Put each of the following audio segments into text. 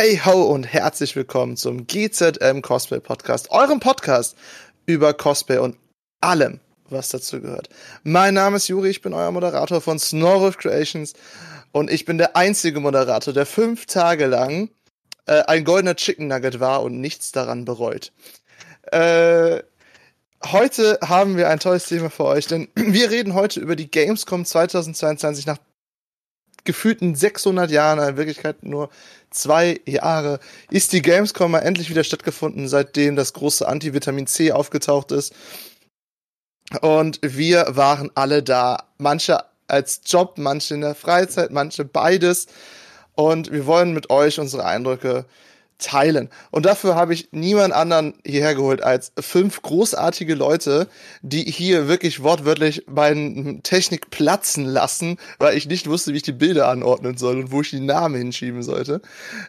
Hey ho und herzlich willkommen zum GZM Cosplay Podcast, eurem Podcast über Cosplay und allem, was dazu gehört. Mein Name ist Juri, ich bin euer Moderator von Snorriff Creations und ich bin der einzige Moderator, der fünf Tage lang äh, ein goldener Chicken Nugget war und nichts daran bereut. Äh, heute haben wir ein tolles Thema für euch, denn wir reden heute über die Gamescom 2022 nach gefühlten 600 Jahren, in Wirklichkeit nur zwei Jahre, ist die Gamescom mal endlich wieder stattgefunden, seitdem das große Antivitamin C aufgetaucht ist. Und wir waren alle da. Manche als Job, manche in der Freizeit, manche beides. Und wir wollen mit euch unsere Eindrücke teilen. Und dafür habe ich niemand anderen hierher geholt als fünf großartige Leute, die hier wirklich wortwörtlich meine Technik platzen lassen, weil ich nicht wusste, wie ich die Bilder anordnen soll und wo ich die Namen hinschieben sollte.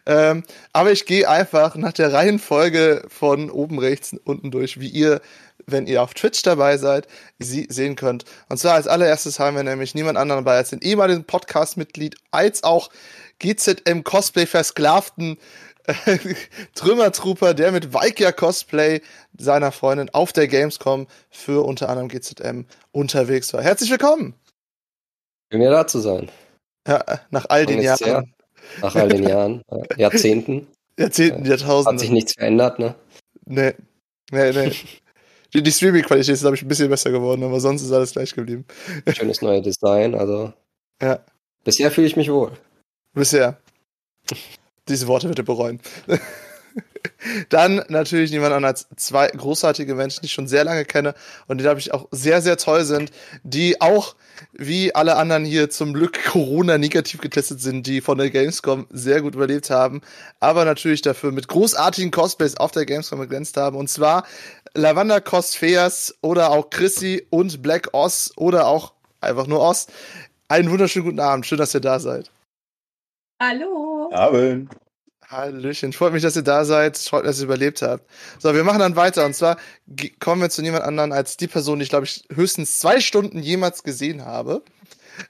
Ähm, aber ich gehe einfach nach der Reihenfolge von oben rechts unten durch, wie ihr wenn ihr auf Twitch dabei seid, sie sehen könnt. Und zwar als allererstes haben wir nämlich niemand anderen dabei als den ehemaligen Podcast-Mitglied, als auch GZM Cosplay versklavten Trümmertrooper, der mit Vikia Cosplay seiner Freundin auf der Gamescom für unter anderem GZM unterwegs war. Herzlich willkommen! Schön, ja da zu sein. Ja, nach all den Jahren. Sehr, nach all den Jahren, Jahrzehnten. Jahrzehnten, Jahrtausenden. Hat sich nichts verändert, ne? Nee. Nee, nee. Die, die Streaming-Qualität ist, glaube ich, ein bisschen besser geworden, aber sonst ist alles gleich geblieben. Schönes neues Design, also. Ja. Bisher fühle ich mich wohl. Bisher. Diese Worte er bereuen. Dann natürlich niemand anderes als zwei großartige Menschen, die ich schon sehr lange kenne und die, glaube ich, auch sehr, sehr toll sind, die auch, wie alle anderen hier zum Glück Corona negativ getestet sind, die von der Gamescom sehr gut überlebt haben, aber natürlich dafür mit großartigen Cosplays auf der Gamescom geglänzt haben. Und zwar Lavanda Cosfeas oder auch Chrissy und Black Oz oder auch einfach nur Oz. Einen wunderschönen guten Abend. Schön, dass ihr da seid. Hallo. Abend. Hallöchen. Freut mich, dass ihr da seid. Freut mich, dass ihr überlebt habt. So, wir machen dann weiter. Und zwar kommen wir zu niemand anderen als die Person, die ich glaube ich höchstens zwei Stunden jemals gesehen habe.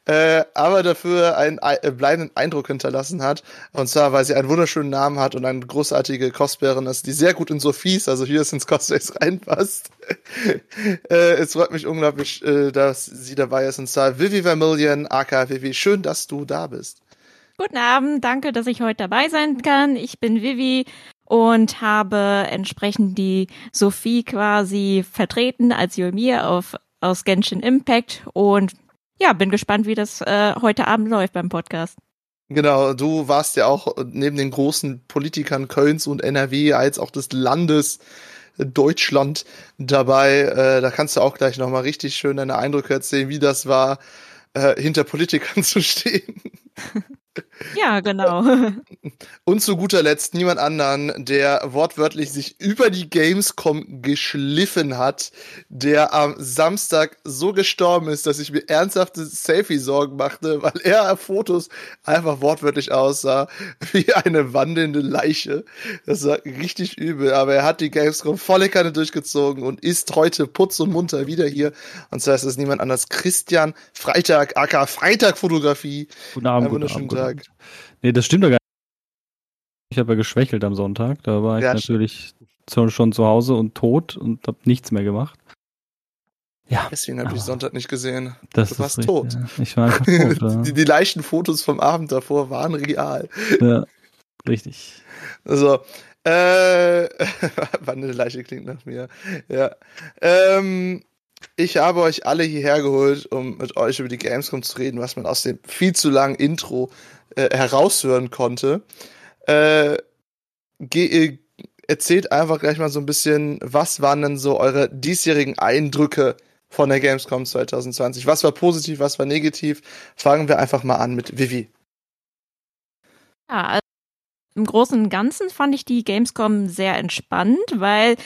Äh, aber dafür einen äh, bleibenden Eindruck hinterlassen hat. Und zwar, weil sie einen wunderschönen Namen hat und eine großartige Cosplayerin ist, die sehr gut in Sophies, also hier ins Cosplays reinpasst. äh, es freut mich unglaublich, äh, dass sie dabei ist. Und zwar Vivi Vermillion, aka Vivi. Schön, dass du da bist. Guten Abend, danke, dass ich heute dabei sein kann. Ich bin Vivi und habe entsprechend die Sophie quasi vertreten als Yomir auf, aus Genshin Impact und ja, bin gespannt, wie das äh, heute Abend läuft beim Podcast. Genau, du warst ja auch neben den großen Politikern Kölns und NRW als auch des Landes Deutschland dabei. Äh, da kannst du auch gleich nochmal richtig schön deine Eindrücke erzählen, wie das war, äh, hinter Politikern zu stehen. Ja, genau. Und zu guter Letzt niemand anderen, der wortwörtlich sich über die Gamescom geschliffen hat, der am Samstag so gestorben ist, dass ich mir ernsthafte Selfie-Sorgen machte, weil er auf Fotos einfach wortwörtlich aussah wie eine wandelnde Leiche. Das war richtig übel, aber er hat die Gamescom volle Kanne durchgezogen und ist heute putz und munter wieder hier. Und zwar ist es niemand anders Christian Freitag, aka Freitag Fotografie. Guten Abend, guten Abend, guten Abend. Nee, das stimmt doch gar nicht. Ich habe ja geschwächelt am Sonntag. Da war ich ja, natürlich stimmt. schon zu Hause und tot und habe nichts mehr gemacht. Ja. Deswegen habe ich Sonntag nicht gesehen. Das du warst richtig, tot. Ja. Ich war einfach tot. ja. die, die leichten Fotos vom Abend davor waren real. Ja, richtig. Also, äh, wann eine Leiche klingt nach mir. Ja. Ähm, ich habe euch alle hierher geholt, um mit euch über die Gamescom zu reden, was man aus dem viel zu langen Intro äh, heraushören konnte. Äh, äh, erzählt einfach gleich mal so ein bisschen, was waren denn so eure diesjährigen Eindrücke von der Gamescom 2020? Was war positiv, was war negativ? Fangen wir einfach mal an mit Vivi. Ja, also im Großen und Ganzen fand ich die Gamescom sehr entspannt, weil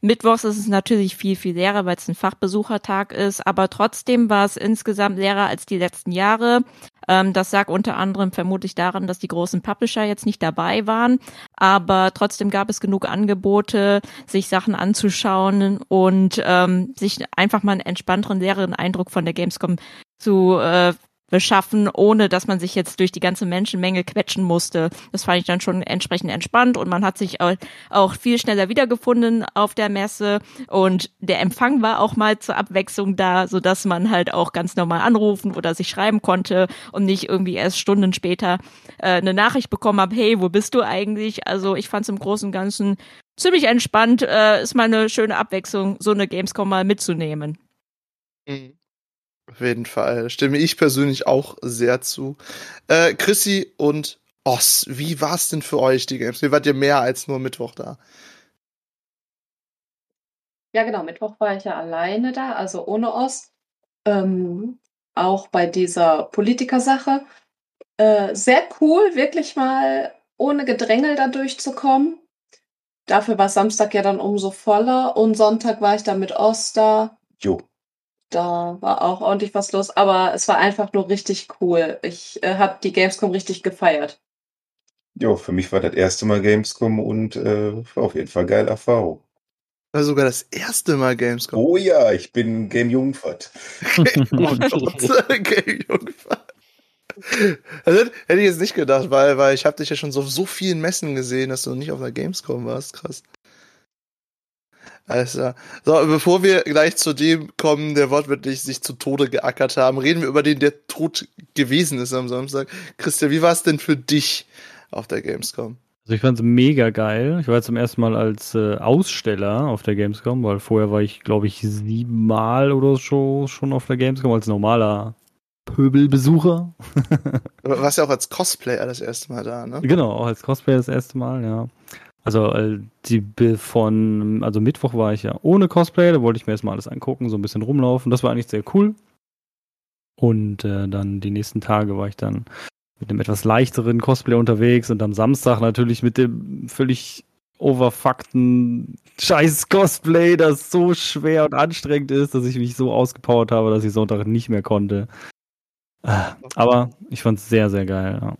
Mittwochs ist es natürlich viel, viel leerer, weil es ein Fachbesuchertag ist, aber trotzdem war es insgesamt leerer als die letzten Jahre. Ähm, das sagt unter anderem vermutlich daran, dass die großen Publisher jetzt nicht dabei waren, aber trotzdem gab es genug Angebote, sich Sachen anzuschauen und ähm, sich einfach mal einen entspannteren, leeren Eindruck von der Gamescom zu äh, beschaffen, ohne dass man sich jetzt durch die ganze Menschenmenge quetschen musste. Das fand ich dann schon entsprechend entspannt und man hat sich auch viel schneller wiedergefunden auf der Messe und der Empfang war auch mal zur Abwechslung da, so dass man halt auch ganz normal anrufen oder sich schreiben konnte und nicht irgendwie erst Stunden später äh, eine Nachricht bekommen habe, hey, wo bist du eigentlich? Also ich fand es im Großen und Ganzen ziemlich entspannt, äh, ist mal eine schöne Abwechslung, so eine Gamescom mal mitzunehmen. Mhm. Auf jeden Fall. Stimme ich persönlich auch sehr zu. Äh, Chrissy und Oss, wie war es denn für euch, die Games? Wie wart ihr mehr als nur Mittwoch da? Ja, genau. Mittwoch war ich ja alleine da, also ohne Oss. Ähm, auch bei dieser Politikersache. Äh, sehr cool, wirklich mal ohne Gedrängel da durchzukommen. Dafür war Samstag ja dann umso voller und Sonntag war ich dann mit Oss da. Jo. Da war auch ordentlich was los, aber es war einfach nur richtig cool. Ich äh, habe die Gamescom richtig gefeiert. Jo, für mich war das erste Mal Gamescom und äh, war auf jeden Fall geile Erfahrung. War sogar das erste Mal Gamescom. Oh ja, ich bin Game Jungfert. Gott, Game Jungfert. Also, hätte ich jetzt nicht gedacht, weil, weil ich habe dich ja schon so, so vielen Messen gesehen, dass du nicht auf der Gamescom warst. Krass. Also, so, bevor wir gleich zu dem kommen, der wortwörtlich sich zu Tode geackert haben, reden wir über den, der tot gewesen ist am Samstag. Christian, wie war es denn für dich auf der Gamescom? Also ich fand es mega geil. Ich war zum ersten Mal als äh, Aussteller auf der Gamescom, weil vorher war ich, glaube ich, siebenmal oder so schon auf der Gamescom als normaler Pöbelbesucher. du warst ja auch als Cosplayer das erste Mal da, ne? Genau, auch als Cosplayer das erste Mal, ja. Also äh, die von, also Mittwoch war ich ja ohne Cosplay, da wollte ich mir erstmal alles angucken, so ein bisschen rumlaufen. Das war eigentlich sehr cool. Und äh, dann die nächsten Tage war ich dann mit einem etwas leichteren Cosplay unterwegs und am Samstag natürlich mit dem völlig overfuckten scheiß Cosplay, das so schwer und anstrengend ist, dass ich mich so ausgepowert habe, dass ich Sonntag nicht mehr konnte. Äh, aber ich fand es sehr, sehr geil. Ja.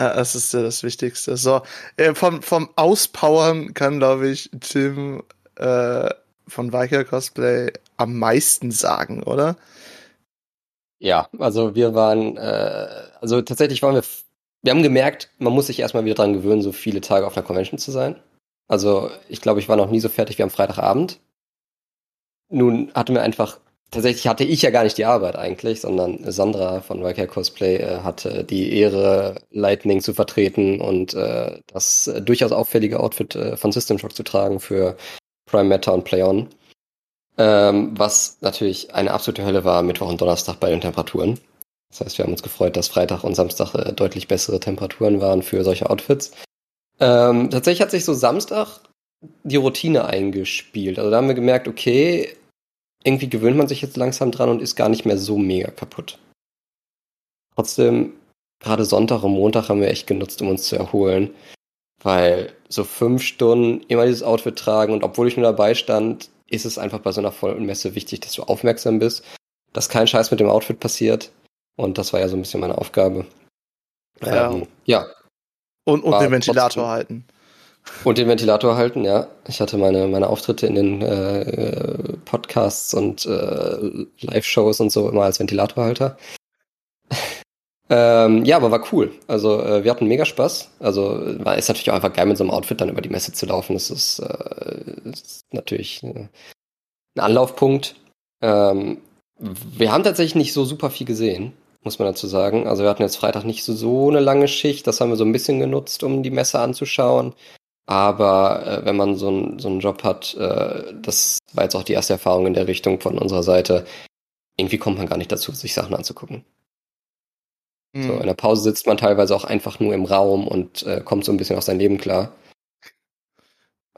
Ja, das ist ja das Wichtigste. So, äh, vom, vom Auspowern kann, glaube ich, Tim äh, von Viker Cosplay am meisten sagen, oder? Ja, also wir waren, äh, also tatsächlich waren wir, wir haben gemerkt, man muss sich erstmal wieder dran gewöhnen, so viele Tage auf einer Convention zu sein. Also ich glaube, ich war noch nie so fertig wie am Freitagabend. Nun hatten wir einfach tatsächlich hatte ich ja gar nicht die Arbeit eigentlich, sondern Sandra von Wildcare Cosplay äh, hatte die Ehre, Lightning zu vertreten und äh, das äh, durchaus auffällige Outfit äh, von System Shock zu tragen für Prime Matter und Play On. Ähm, was natürlich eine absolute Hölle war, Mittwoch und Donnerstag bei den Temperaturen. Das heißt, wir haben uns gefreut, dass Freitag und Samstag äh, deutlich bessere Temperaturen waren für solche Outfits. Ähm, tatsächlich hat sich so Samstag die Routine eingespielt. Also da haben wir gemerkt, okay, irgendwie gewöhnt man sich jetzt langsam dran und ist gar nicht mehr so mega kaputt. Trotzdem, gerade Sonntag und Montag haben wir echt genutzt, um uns zu erholen. Weil so fünf Stunden immer dieses Outfit tragen und obwohl ich nur dabei stand, ist es einfach bei so einer vollen Messe wichtig, dass du aufmerksam bist, dass kein Scheiß mit dem Outfit passiert. Und das war ja so ein bisschen meine Aufgabe. Ja. Ähm, ja. Und, und den Ventilator trotzdem, halten. Und den Ventilator halten, ja. Ich hatte meine, meine Auftritte in den äh, Podcasts und äh, Live-Shows und so immer als Ventilatorhalter. ähm, ja, aber war cool. Also äh, wir hatten mega Spaß. Also war ist natürlich auch einfach geil, mit so einem Outfit dann über die Messe zu laufen. Das ist, äh, ist natürlich äh, ein Anlaufpunkt. Ähm, wir haben tatsächlich nicht so super viel gesehen, muss man dazu sagen. Also wir hatten jetzt Freitag nicht so, so eine lange Schicht. Das haben wir so ein bisschen genutzt, um die Messe anzuschauen. Aber äh, wenn man so, ein, so einen Job hat, äh, das war jetzt auch die erste Erfahrung in der Richtung von unserer Seite, irgendwie kommt man gar nicht dazu, sich Sachen anzugucken. Mhm. So, in der Pause sitzt man teilweise auch einfach nur im Raum und äh, kommt so ein bisschen auf sein Leben klar.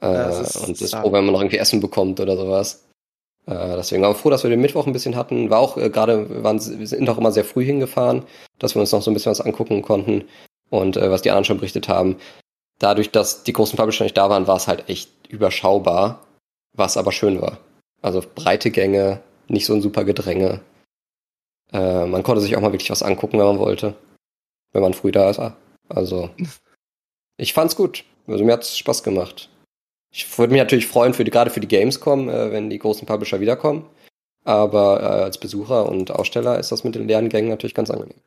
Äh, ist und ist froh, wenn man noch irgendwie Essen bekommt oder sowas. Äh, deswegen waren wir froh, dass wir den Mittwoch ein bisschen hatten. War auch äh, gerade, wir, waren, wir sind auch immer sehr früh hingefahren, dass wir uns noch so ein bisschen was angucken konnten und äh, was die anderen schon berichtet haben dadurch, dass die großen Publisher nicht da waren, war es halt echt überschaubar, was aber schön war. Also breite Gänge, nicht so ein super Gedränge. Äh, man konnte sich auch mal wirklich was angucken, wenn man wollte. Wenn man früh da ist. Also, ich fand's gut. Also mir hat's Spaß gemacht. Ich würde mich natürlich freuen, für die, gerade für die Gamescom, äh, wenn die großen Publisher wiederkommen. Aber äh, als Besucher und Aussteller ist das mit den leeren Gängen natürlich ganz angenehm.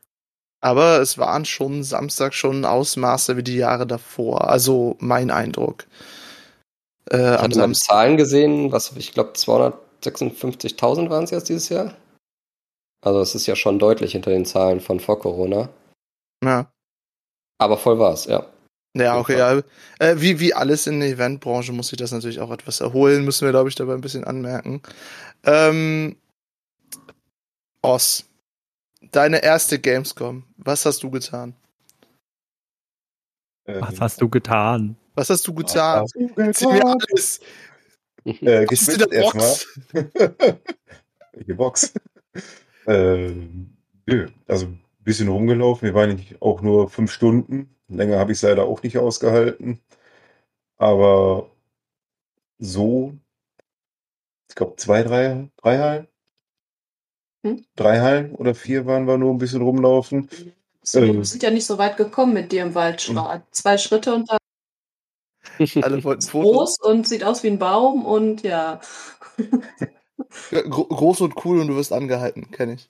Aber es waren schon Samstag schon Ausmaße wie die Jahre davor. Also mein Eindruck. Äh, Ich hatte mal. Zahlen gesehen, was ich glaube 256.000 waren es jetzt dieses Jahr. Also es ist ja schon deutlich hinter den Zahlen von vor Corona. Ja. Aber voll war es, ja. Ja, okay, ja. Äh, wie, wie alles in der Eventbranche muss sich das natürlich auch etwas erholen, müssen wir, glaube ich, dabei ein bisschen anmerken. Ähm, Oss, deine erste Gamescom, was hast du getan? Was hast du getan? Was hast du getan? du Erzähl mir alles. Äh, Was der erstmal. Box? ähm, nö, also ein bisschen rumgelaufen. Wir waren nicht auch nur fünf Stunden. Länger habe ich es leider auch nicht ausgehalten. Aber so, ich glaube, zwei, drei, drei Hallen? Hm? Drei Hallen oder vier waren wir nur ein bisschen rumlaufen. So, Ähm. wir sind ja nicht so weit gekommen mit dir im Waldschrat. Zwei Schritte und dann Alle wollten Fotos. groß und sieht aus wie ein Baum und ja. Ja, gro groß und cool und du wirst angehalten, kenne ich.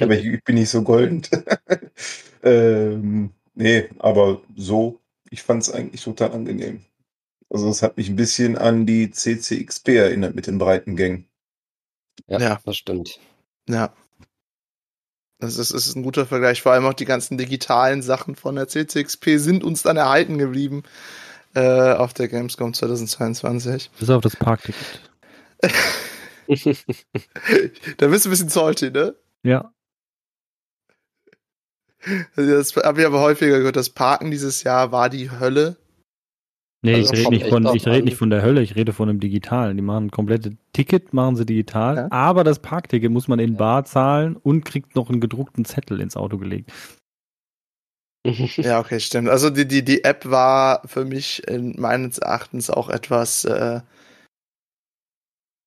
Aber ich, ich bin nicht so goldend. ähm, nee, aber so, ich fand es eigentlich total angenehm. Also es hat mich ein bisschen an die CCXP erinnert mit den breiten Gängen. Ja, Ja. das stimmt. Ja. Das ist, ist ein guter Vergleich. Vor allem auch die ganzen digitalen Sachen von der CCXP sind uns dann erhalten geblieben äh, auf der Gamescom 2022. Bis auf das Parkticket. Da bist du ein bisschen salty, ne? Ja. Also Das habe ich aber häufiger gehört. Das Parken dieses Jahr war die Hölle. Nee, Also ich rede nicht, von, ich an. nicht von der Hölle, ich rede von einem Digitalen. Die machen ein komplettes Ticket, machen sie digital, Ja. aber das Parkticket muss man in Bar zahlen und kriegt noch einen gedruckten Zettel ins Auto gelegt. Ja, okay, stimmt. Also die, die, die App war für mich in meines Erachtens auch etwas äh,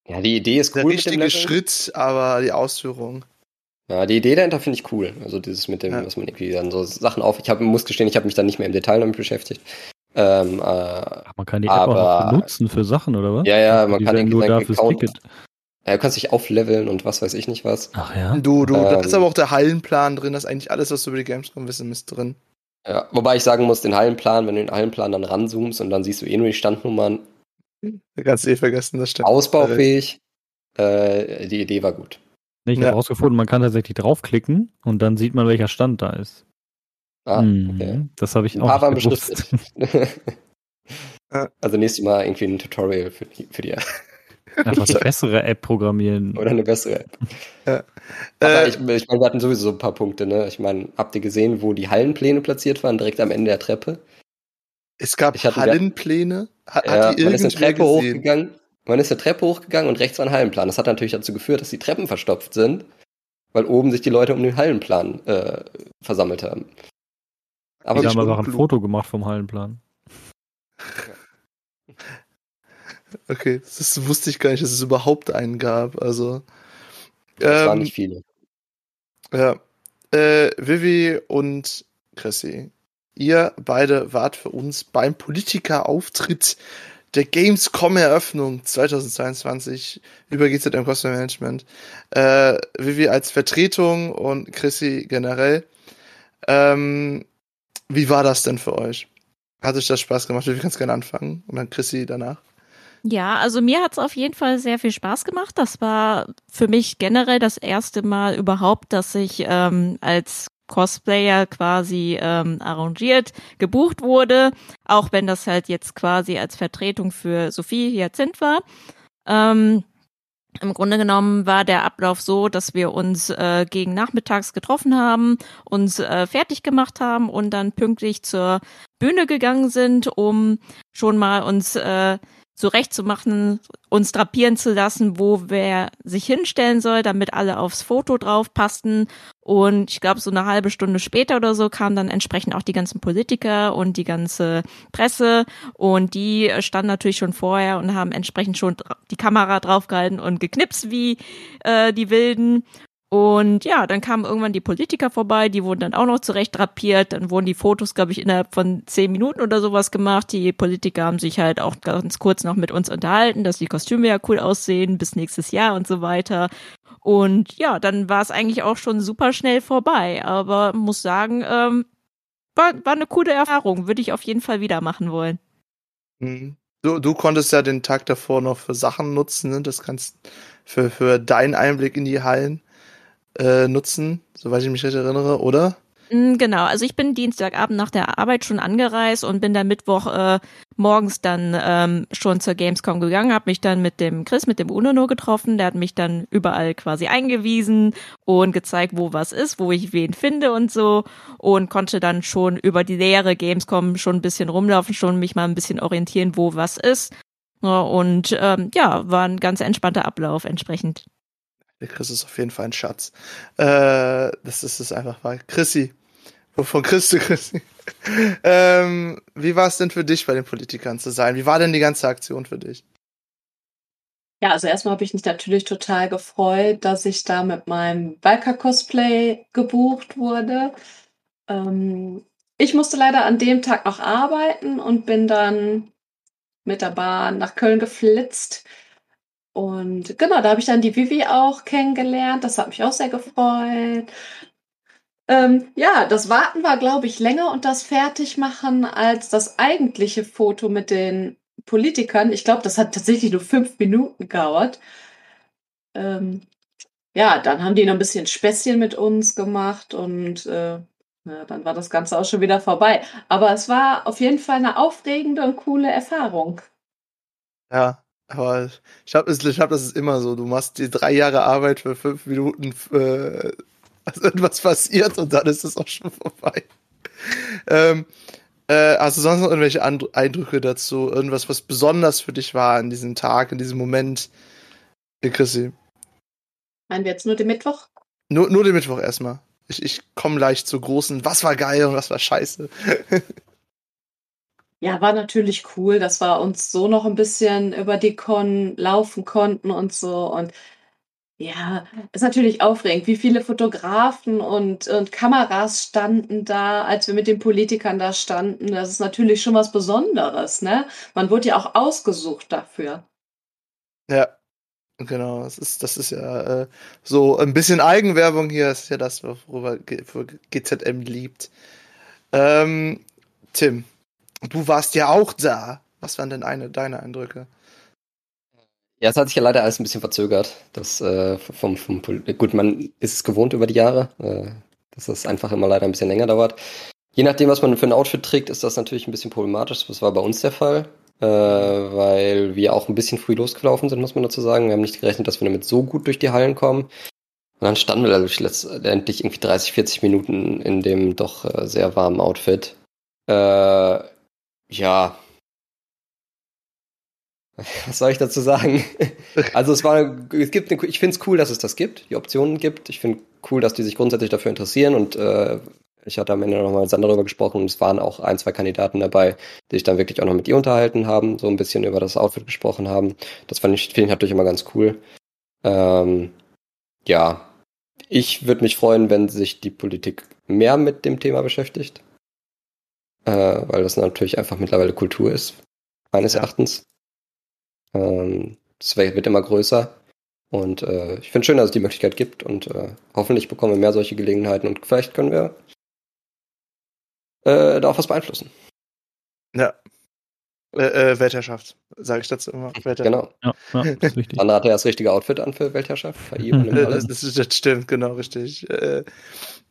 ja, die Idee ist der cool dem richtige. Schritt, aber die Ausführung. Ja, die Idee dahinter finde ich cool. Also dieses mit dem, Ja. dass man irgendwie dann so Sachen auf. Ich hab, muss gestehen, ich habe mich dann nicht mehr im Detail damit beschäftigt. Ähm, äh, Ach, man kann die App auch Aber- noch benutzen für Sachen, oder was? ja, ja, man die kann irgendwie nur da fürs Account, Ticket. ja, du kannst dich aufleveln und was weiß ich nicht was. Ach ja. Du, du, da Ähm. ist aber auch der Hallenplan drin, das ist eigentlich alles, was du über die Gamescom wissen ist drin. Ja, wobei ich sagen muss, den Hallenplan, wenn du den Hallenplan dann ranzoomst und dann siehst du eh nur die Standnummern, Da kannst du eh vergessen, das stimmt. ausbaufähig. Äh, die Idee war gut. Nee, ich Ja. habe rausgefunden, man kann tatsächlich draufklicken und dann sieht man, welcher Stand da ist. Ah, Mhm, okay. Das habe ich Ein auch nicht gewusst. beschriftet. Ja. also nächstes Mal irgendwie ein Tutorial für die, für die App. Einfach eine bessere App programmieren. Oder eine bessere App. Aber Äh, ich, ich meine, wir hatten sowieso so ein paar Punkte, ne? Ich meine, habt ihr gesehen, wo die Hallenpläne platziert waren? Direkt am Ende der Treppe. es gab ich hatte- Hallenpläne. Hat, Ja, hat die man ist eine Treppe gesehen? hochgegangen. Man ist eine Treppe hochgegangen und rechts war ein Hallenplan. Das hat natürlich dazu geführt, dass die Treppen verstopft sind, weil oben sich die Leute um den Hallenplan äh, versammelt haben. Aber Die haben einfach ein. Foto gemacht vom Hallenplan. Okay, das wusste ich gar nicht, dass es überhaupt einen gab. Also. das waren Ähm, nicht viele. Ja. Äh, Vivi und Chrissy, ihr beide wart für uns beim Politikerauftritt der Gamescom-Eröffnung 2022 über GZM Cosplay Management. Äh, Vivi als Vertretung und Chrissy generell. Ähm, wie war das denn für euch? Hat euch das Spaß gemacht? Vivi kannst gerne anfangen und dann Chrissy danach. Ja, also mir hat's auf jeden Fall sehr viel Spaß gemacht. Das war für mich generell das erste Mal überhaupt, dass ich ähm, als Cosplayer quasi ähm, arrangiert, gebucht wurde, auch wenn das halt jetzt quasi als Vertretung für Sophie Hyacinth war. Ähm, Im Grunde genommen war der Ablauf so, dass wir uns äh, gegen nachmittags getroffen haben, uns äh, fertig gemacht haben und dann pünktlich zur Bühne gegangen sind, um schon mal uns äh, zurechtzumachen, uns drapieren zu lassen, wo wer sich hinstellen soll, damit alle aufs Foto drauf passten. Und ich glaube, so eine halbe Stunde später oder so kamen dann entsprechend auch die ganzen Politiker und die ganze Presse. Und die standen natürlich schon vorher und haben entsprechend schon die Kamera draufgehalten und geknipst wie äh, die Wilden. Und ja, dann kamen irgendwann die Politiker vorbei, die wurden dann auch noch zurecht drapiert. Dann wurden die Fotos, glaube ich, innerhalb von zehn Minuten oder sowas gemacht. Die Politiker haben sich halt auch ganz kurz noch mit uns unterhalten, dass die Kostüme ja cool aussehen, bis nächstes Jahr und so weiter. Und ja, dann war es eigentlich auch schon super schnell vorbei. Aber muss sagen, ähm, war, war eine coole Erfahrung. Würde ich auf jeden Fall wieder machen wollen. Mhm. Du, du konntest ja den Tag davor noch für Sachen nutzen, ne? Das kannst für, für deinen Einblick in die Hallen äh, nutzen, soweit ich mich recht erinnere, oder? Mm, Genau, also ich bin Dienstagabend nach der Arbeit schon angereist und bin dann Mittwoch äh, morgens dann ähm, schon zur Gamescom gegangen, habe mich dann mit dem Chris, mit dem Unono getroffen, der hat mich dann überall quasi eingewiesen und gezeigt, wo was ist, wo ich wen finde und so und konnte dann schon über die leere Gamescom schon ein bisschen rumlaufen, schon mich mal ein bisschen orientieren, wo was ist. Und ähm, ja, war ein ganz entspannter Ablauf entsprechend. Der Chris ist auf jeden Fall ein Schatz. Äh, das ist es einfach mal. Chrissy. Von Chris zu Chrissy. ähm, wie war es denn für dich, bei den Politikern zu sein? Wie war denn die ganze Aktion für dich? Ja, also erstmal habe ich mich natürlich total gefreut, dass ich da mit meinem Biker-Cosplay gebucht wurde. Ähm, ich musste leider an dem Tag noch arbeiten und bin dann mit der Bahn nach Köln geflitzt. Und genau, da habe ich dann die Vivi auch kennengelernt. Das hat mich auch sehr gefreut. Ähm, ja, das Warten war, glaube ich, länger und das Fertigmachen als das eigentliche Foto mit den Politikern. Ich glaube, das hat tatsächlich nur fünf Minuten gedauert. Ähm, ja, dann haben die noch ein bisschen Späßchen mit uns gemacht und äh, ja, dann war das Ganze auch schon wieder vorbei. Aber es war auf jeden Fall eine aufregende und coole Erfahrung. Ja, aber ich glaube, ich glaub, das ist immer so. Du machst die drei Jahre Arbeit für fünf Minuten, äh, also irgendwas passiert und dann ist es auch schon vorbei. Ähm, äh, hast du sonst noch irgendwelche And Eindrücke dazu? Irgendwas, was besonders für dich war an diesem Tag, in diesem Moment? Hey, Chrissy. Meinen wir jetzt nur den Mittwoch? Nur, nur den Mittwoch erstmal. Ich, ich komme leicht zu großen, was war geil und was war scheiße. Ja, war natürlich cool, dass wir uns so noch ein bisschen über die Con laufen konnten und so. Und ja, ist natürlich aufregend, wie viele Fotografen und, und Kameras standen da, als wir mit den Politikern da standen. Das ist natürlich schon was Besonderes, ne? Man wurde ja auch ausgesucht dafür. Ja, genau. Das ist, das ist ja äh, so ein bisschen Eigenwerbung hier. Ist ja das, worüber GZM liebt. Ähm, Tim, du warst ja auch da. Was waren denn eine, deine Eindrücke? Ja, es hat sich ja leider alles ein bisschen verzögert. Das äh, vom, vom gut, man ist es gewohnt über die Jahre, äh, dass das einfach immer leider ein bisschen länger dauert. Je nachdem, was man für ein Outfit trägt, ist das natürlich ein bisschen problematisch. Das war bei uns der Fall, äh, weil wir auch ein bisschen früh losgelaufen sind, muss man dazu sagen. Wir haben nicht gerechnet, dass wir damit so gut durch die Hallen kommen. Und dann standen wir letztendlich irgendwie 30, 40 Minuten in dem doch äh, sehr warmen Outfit. Äh, ja. Was soll ich dazu sagen? Also es war, es gibt, eine, ich finde es cool, dass es das gibt, die Optionen gibt. Ich finde cool, dass die sich grundsätzlich dafür interessieren und äh, ich hatte am Ende nochmal mit Sandra darüber gesprochen und es waren auch ein, zwei Kandidaten dabei, die sich dann wirklich auch noch mit ihr unterhalten haben, so ein bisschen über das Outfit gesprochen haben. Das fand ich, finde ich natürlich immer ganz cool. Ähm, ja, ich würde mich freuen, wenn sich die Politik mehr mit dem Thema beschäftigt, äh, weil das natürlich einfach mittlerweile Kultur ist, meines Ja. Erachtens. Ähm, das wird immer größer. Und äh, ich finde schön, dass es die Möglichkeit gibt und äh, hoffentlich bekommen wir mehr solche Gelegenheiten und vielleicht können wir äh, da auch was beeinflussen. Ja. Äh, äh, Weltherrschaft, sage ich dazu immer. Genau. Ja, ja das ist richtig. Sandra hat ja das richtige Outfit an für Weltherrschaft. KI übernimmt Äh. Das, das, das stimmt, genau, richtig. Äh,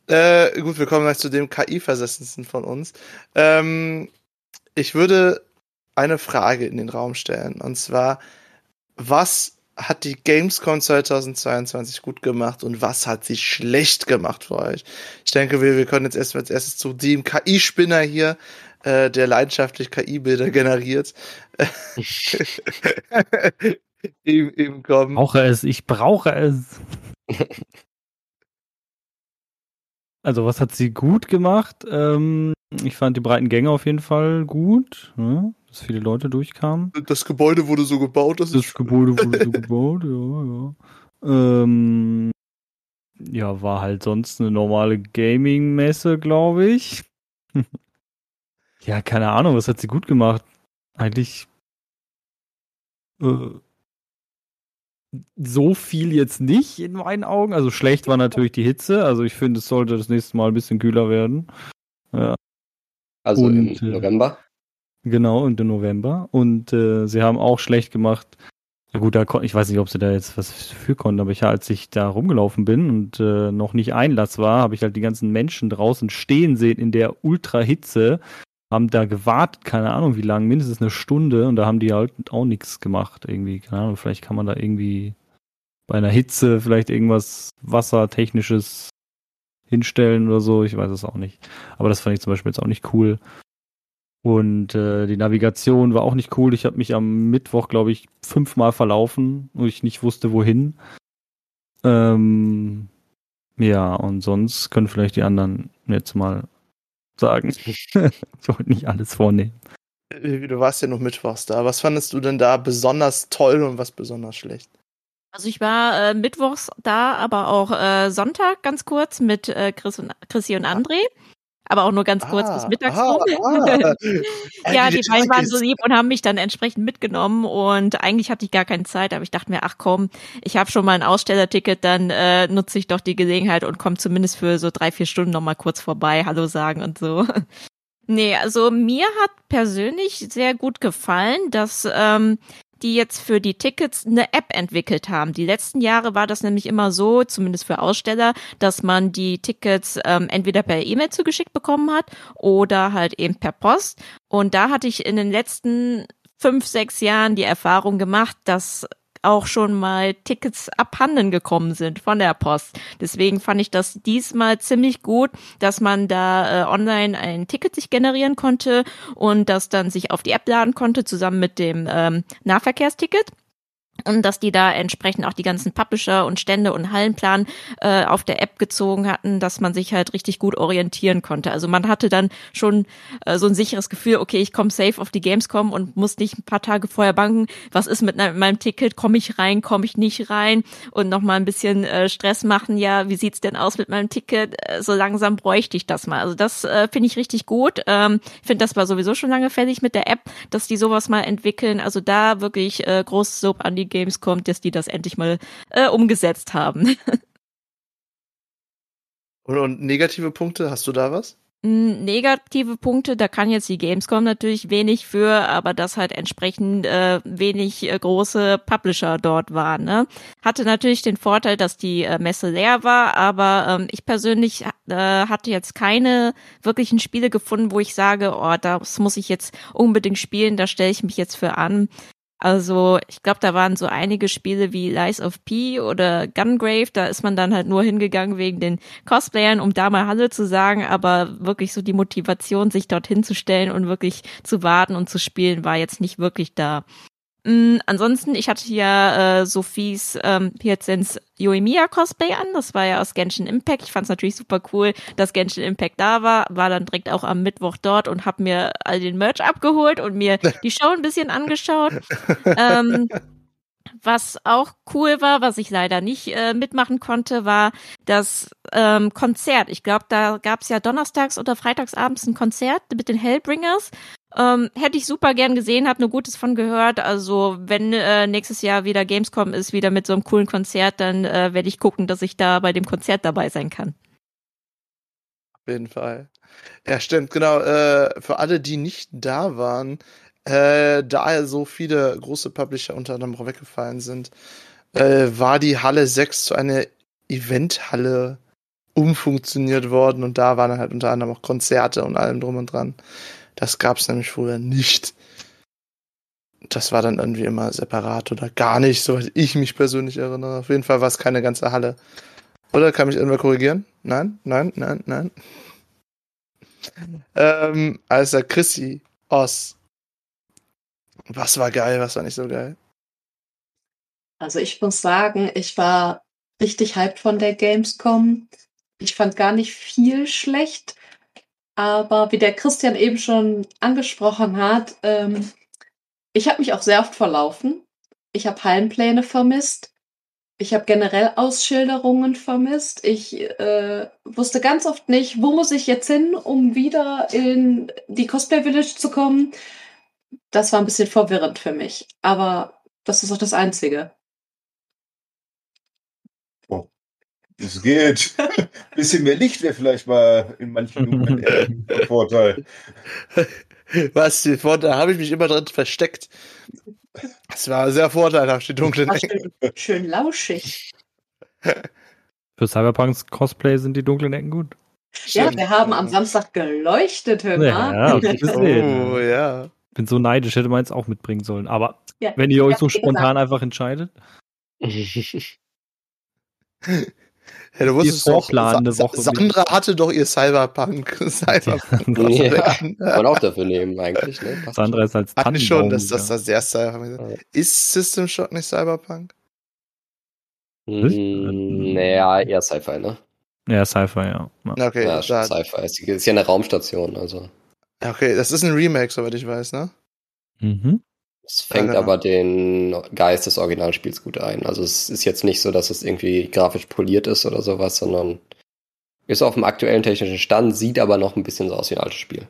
äh, gut, wir kommen gleich zu dem KI-Versessensten von uns. Ähm, ich würde eine Frage in den Raum stellen. Und zwar, was hat die Gamescom 2022 gut gemacht und was hat sie schlecht gemacht für euch? Ich denke, wir, wir können jetzt erstmal als erstes zu dem KI-Spinner hier, äh, der leidenschaftlich KI-Bilder generiert, eben, eben kommen. brauche es, ich brauche es. Also, was hat sie gut gemacht? Ähm, ich fand die breiten Gänge auf jeden Fall gut, ne? dass viele Leute durchkamen. Das Gebäude wurde so gebaut, dass Das Gebäude wurde so gebaut, ja, ja. Ähm, ja, war halt sonst eine normale Gaming-Messe, glaube ich. Ja, keine Ahnung, was hat sie gut gemacht? Eigentlich äh, so viel jetzt nicht in meinen Augen. Also schlecht war natürlich die Hitze. Also ich finde, es sollte das nächste Mal ein bisschen kühler werden. Ja. Also Und, im äh, November. Genau, und im November. Und äh, sie haben auch schlecht gemacht. Ja gut, da ich weiß nicht, ob sie da jetzt was für konnten, aber ich, als ich da rumgelaufen bin und äh, noch nicht Einlass war, habe ich halt die ganzen Menschen draußen stehen sehen in der Ultrahitze, haben da gewartet, keine Ahnung wie lange, mindestens eine Stunde und da haben die halt auch nichts gemacht irgendwie. Keine Ahnung, vielleicht kann man da irgendwie bei einer Hitze vielleicht irgendwas Wassertechnisches hinstellen oder so, ich weiß es auch nicht. Aber das fand ich zum Beispiel jetzt auch nicht cool. Und äh, die Navigation war auch nicht cool. Ich habe mich am Mittwoch, glaube ich, fünfmal verlaufen und ich nicht wusste, wohin. Ähm, ja, und sonst können vielleicht die anderen jetzt mal sagen. ich wollte nicht alles vornehmen. Äh, Du warst ja noch mittwochs da. Was fandest du denn da besonders toll und was besonders schlecht? Also ich war äh, mittwochs da, aber auch äh, Sonntag ganz kurz mit äh, Chris und, Chrissy und André. Aber auch nur ganz kurz bis mittags ah, ah. ja, die beiden waren so lieb und haben mich dann entsprechend mitgenommen und eigentlich hatte ich gar keine Zeit, aber ich dachte mir, ach komm, ich habe schon mal ein Ausstellerticket, dann äh, nutze ich doch die Gelegenheit und komme zumindest für so drei, vier Stunden nochmal kurz vorbei, Hallo sagen und so. Nee, also mir hat persönlich sehr gut gefallen, dass ähm, die jetzt für die Tickets eine App entwickelt haben. Die letzten Jahre war das nämlich immer so, zumindest für Aussteller, dass man die Tickets ähm, entweder per E-Mail zugeschickt bekommen hat oder halt eben per Post. Und da hatte ich in den letzten fünf, sechs Jahren die Erfahrung gemacht, dass auch schon mal Tickets abhanden gekommen sind von der Post. Deswegen fand ich das diesmal ziemlich gut, dass man da äh, online ein Ticket sich generieren konnte und das dann sich auf die App laden konnte, zusammen mit dem ähm, Nahverkehrsticket. Und dass die da entsprechend auch die ganzen Publisher und Stände und Hallenplan äh, auf der App gezogen hatten, dass man sich halt richtig gut orientieren konnte. Also man hatte dann schon äh, so ein sicheres Gefühl, okay, ich komme safe auf die Gamescom und muss nicht ein paar Tage vorher bangen, was ist mit, ne- meinem Ticket, komme ich rein, komme ich nicht rein und nochmal ein bisschen äh, Stress machen, ja, wie sieht's denn aus mit meinem Ticket? Äh, so langsam bräuchte ich das mal. Also das äh, finde ich richtig gut. Ähm, ich finde, das war sowieso schon lange fertig mit der App, dass die sowas mal entwickeln. Also da wirklich äh, großes Lob an die Gamescom, dass die das endlich mal äh, umgesetzt haben. Und, und negative Punkte, hast du da was? Mm, Negative Punkte, da kann jetzt die Gamescom natürlich wenig für, aber dass halt entsprechend äh, wenig äh, große Publisher dort waren. Ne? Hatte natürlich den Vorteil, dass die äh, Messe leer war, aber ähm, ich persönlich äh, hatte jetzt keine wirklichen Spiele gefunden, wo ich sage, oh, das muss ich jetzt unbedingt spielen, da stelle ich mich jetzt für an. Also ich glaube, da waren so einige Spiele wie Lies of P oder Gungrave, da ist man dann halt nur hingegangen wegen den Cosplayern, um da mal Hallo zu sagen, aber wirklich so die Motivation, sich dort hinzustellen und wirklich zu warten und zu spielen, war jetzt nicht wirklich da. Mm, ansonsten, ich hatte ja äh, Sophies ähm, Piazens Yoimiya Cosplay an. Das war ja aus Genshin Impact. Ich fand es natürlich super cool, dass Genshin Impact da war. War dann direkt auch am Mittwoch dort und habe mir all den Merch abgeholt und mir die Show ein bisschen angeschaut. ähm, was auch cool war, was ich leider nicht äh, mitmachen konnte, war das ähm, Konzert. Ich glaube, da gab es ja donnerstags oder freitagsabends ein Konzert mit den Hellbringers. Ähm, hätte ich super gern gesehen, habe nur Gutes von gehört. Also wenn äh, nächstes Jahr wieder Gamescom ist, wieder mit so einem coolen Konzert, dann äh, werde ich gucken, dass ich da bei dem Konzert dabei sein kann. Auf jeden Fall. Ja, stimmt, genau. Äh, für alle, die nicht da waren, äh, da ja so viele große Publisher unter anderem auch weggefallen sind, äh, war die Halle 6 zu einer Eventhalle umfunktioniert worden und da waren halt unter anderem auch Konzerte und allem drum und dran. Das gab es nämlich früher nicht. Das war dann irgendwie immer separat oder gar nicht, soweit ich mich persönlich erinnere. Auf jeden Fall war es keine ganze Halle. Oder kann mich irgendwer korrigieren? Nein, nein, nein, nein. Ähm, also Chrissy, Oss. Was war geil, was war nicht so geil? Also ich muss sagen, ich war richtig hyped von der Gamescom. Ich fand gar nicht viel schlecht, aber wie der Christian eben schon angesprochen hat, ähm, ich habe mich auch sehr oft verlaufen. Ich habe Hallenpläne vermisst. Ich habe generell Ausschilderungen vermisst. Ich äh, wusste ganz oft nicht, wo muss ich jetzt hin, um wieder in die Cosplay Village zu kommen. Das war ein bisschen verwirrend für mich. Aber das ist auch das Einzige. Es geht. bisschen mehr Licht wäre vielleicht mal in manchen Minuten ein Vorteil. Was, Vorteil, habe ich mich immer drin versteckt. Das war sehr vorteilhaft, die dunklen Ecken. schön, schön lauschig. Für Cyberpunks Cosplay sind die dunklen Ecken gut. Ja, Stimmt. wir haben am Samstag geleuchtet, hör mal. Ja, ja. Oh, ja. Bin so neidisch, hätte man es auch mitbringen sollen. Aber Ja, wenn ihr euch so spontan einfach entscheidet, Ja, du wusstest Die doch, Sa Woche Sandra hatte doch ihr Cyberpunk. Cyberpunk. Ja, kann man auch dafür nehmen, eigentlich. Ne? Sandra ist als Eigentlich schon, Tannenbaum. dass das da sehr Cyberpunk ist. Ist System Shock nicht Cyberpunk? schon. Mm, Naja, eher Sci-Fi, ne? Ja, Sci-Fi, ja. ja. Okay, ja, Sci-Fi. Ist, ist ja eine Raumstation, also. okay, das ist ein Remake, soweit ich weiß, ne? Mhm. Es fängt genau. aber den Geist des Originalspiels gut ein. Also es ist jetzt nicht so, dass es irgendwie grafisch poliert ist oder sowas, sondern ist auf dem aktuellen technischen Stand, sieht aber noch ein bisschen so aus wie ein altes Spiel.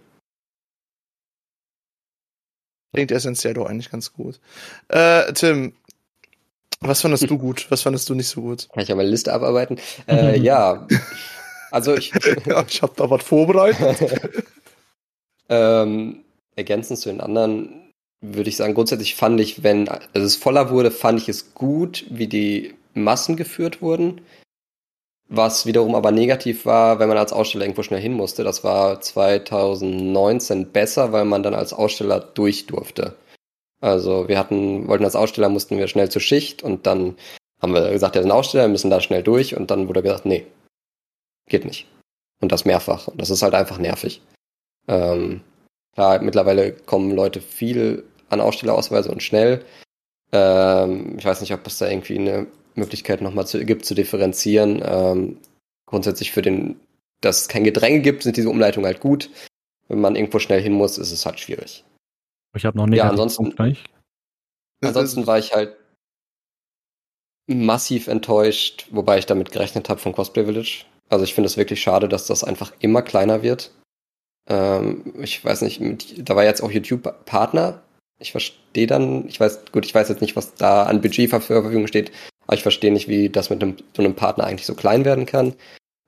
Klingt essentiell doch eigentlich ganz gut. Äh, Tim, was fandest du gut? Was fandest du nicht so gut? Kann ich ja meine Liste abarbeiten? Äh, ja, also ich, Ja, ich habe da was vorbereitet. ähm, ergänzend zu den anderen würde ich sagen, grundsätzlich fand ich, wenn also es voller wurde, fand ich es gut, wie die Massen geführt wurden. Was wiederum aber negativ war, wenn man als Aussteller irgendwo schnell hin musste. Das war 2019 besser, weil man dann als Aussteller durch durfte. Also wir hatten, wollten als Aussteller, mussten wir schnell zur Schicht und dann haben wir gesagt, wir sind Aussteller, wir müssen da schnell durch und dann wurde gesagt, nee, geht nicht. Und das mehrfach. Und das ist halt einfach nervig. Ähm, klar, mittlerweile kommen Leute viel an Ausstellerausweise und schnell. Ähm, ich weiß nicht, ob es da irgendwie eine Möglichkeit nochmal zu, gibt zu differenzieren. Ähm, grundsätzlich für den, dass es kein Gedränge gibt, sind diese Umleitungen halt gut. Wenn man irgendwo schnell hin muss, ist es halt schwierig. Ich habe noch nicht. Ja, ansonsten-. Ansonsten war ich halt massiv enttäuscht, wobei ich damit gerechnet habe von Cosplay Village. Also ich finde es wirklich schade, dass das einfach immer kleiner wird. Ähm, ich weiß nicht, mit, da war jetzt auch YouTube Partner. Ich verstehe dann, ich weiß, gut, ich weiß jetzt nicht, was da an Budget zur Verfügung steht, aber ich verstehe nicht, wie das mit einem, so einem Partner eigentlich so klein werden kann.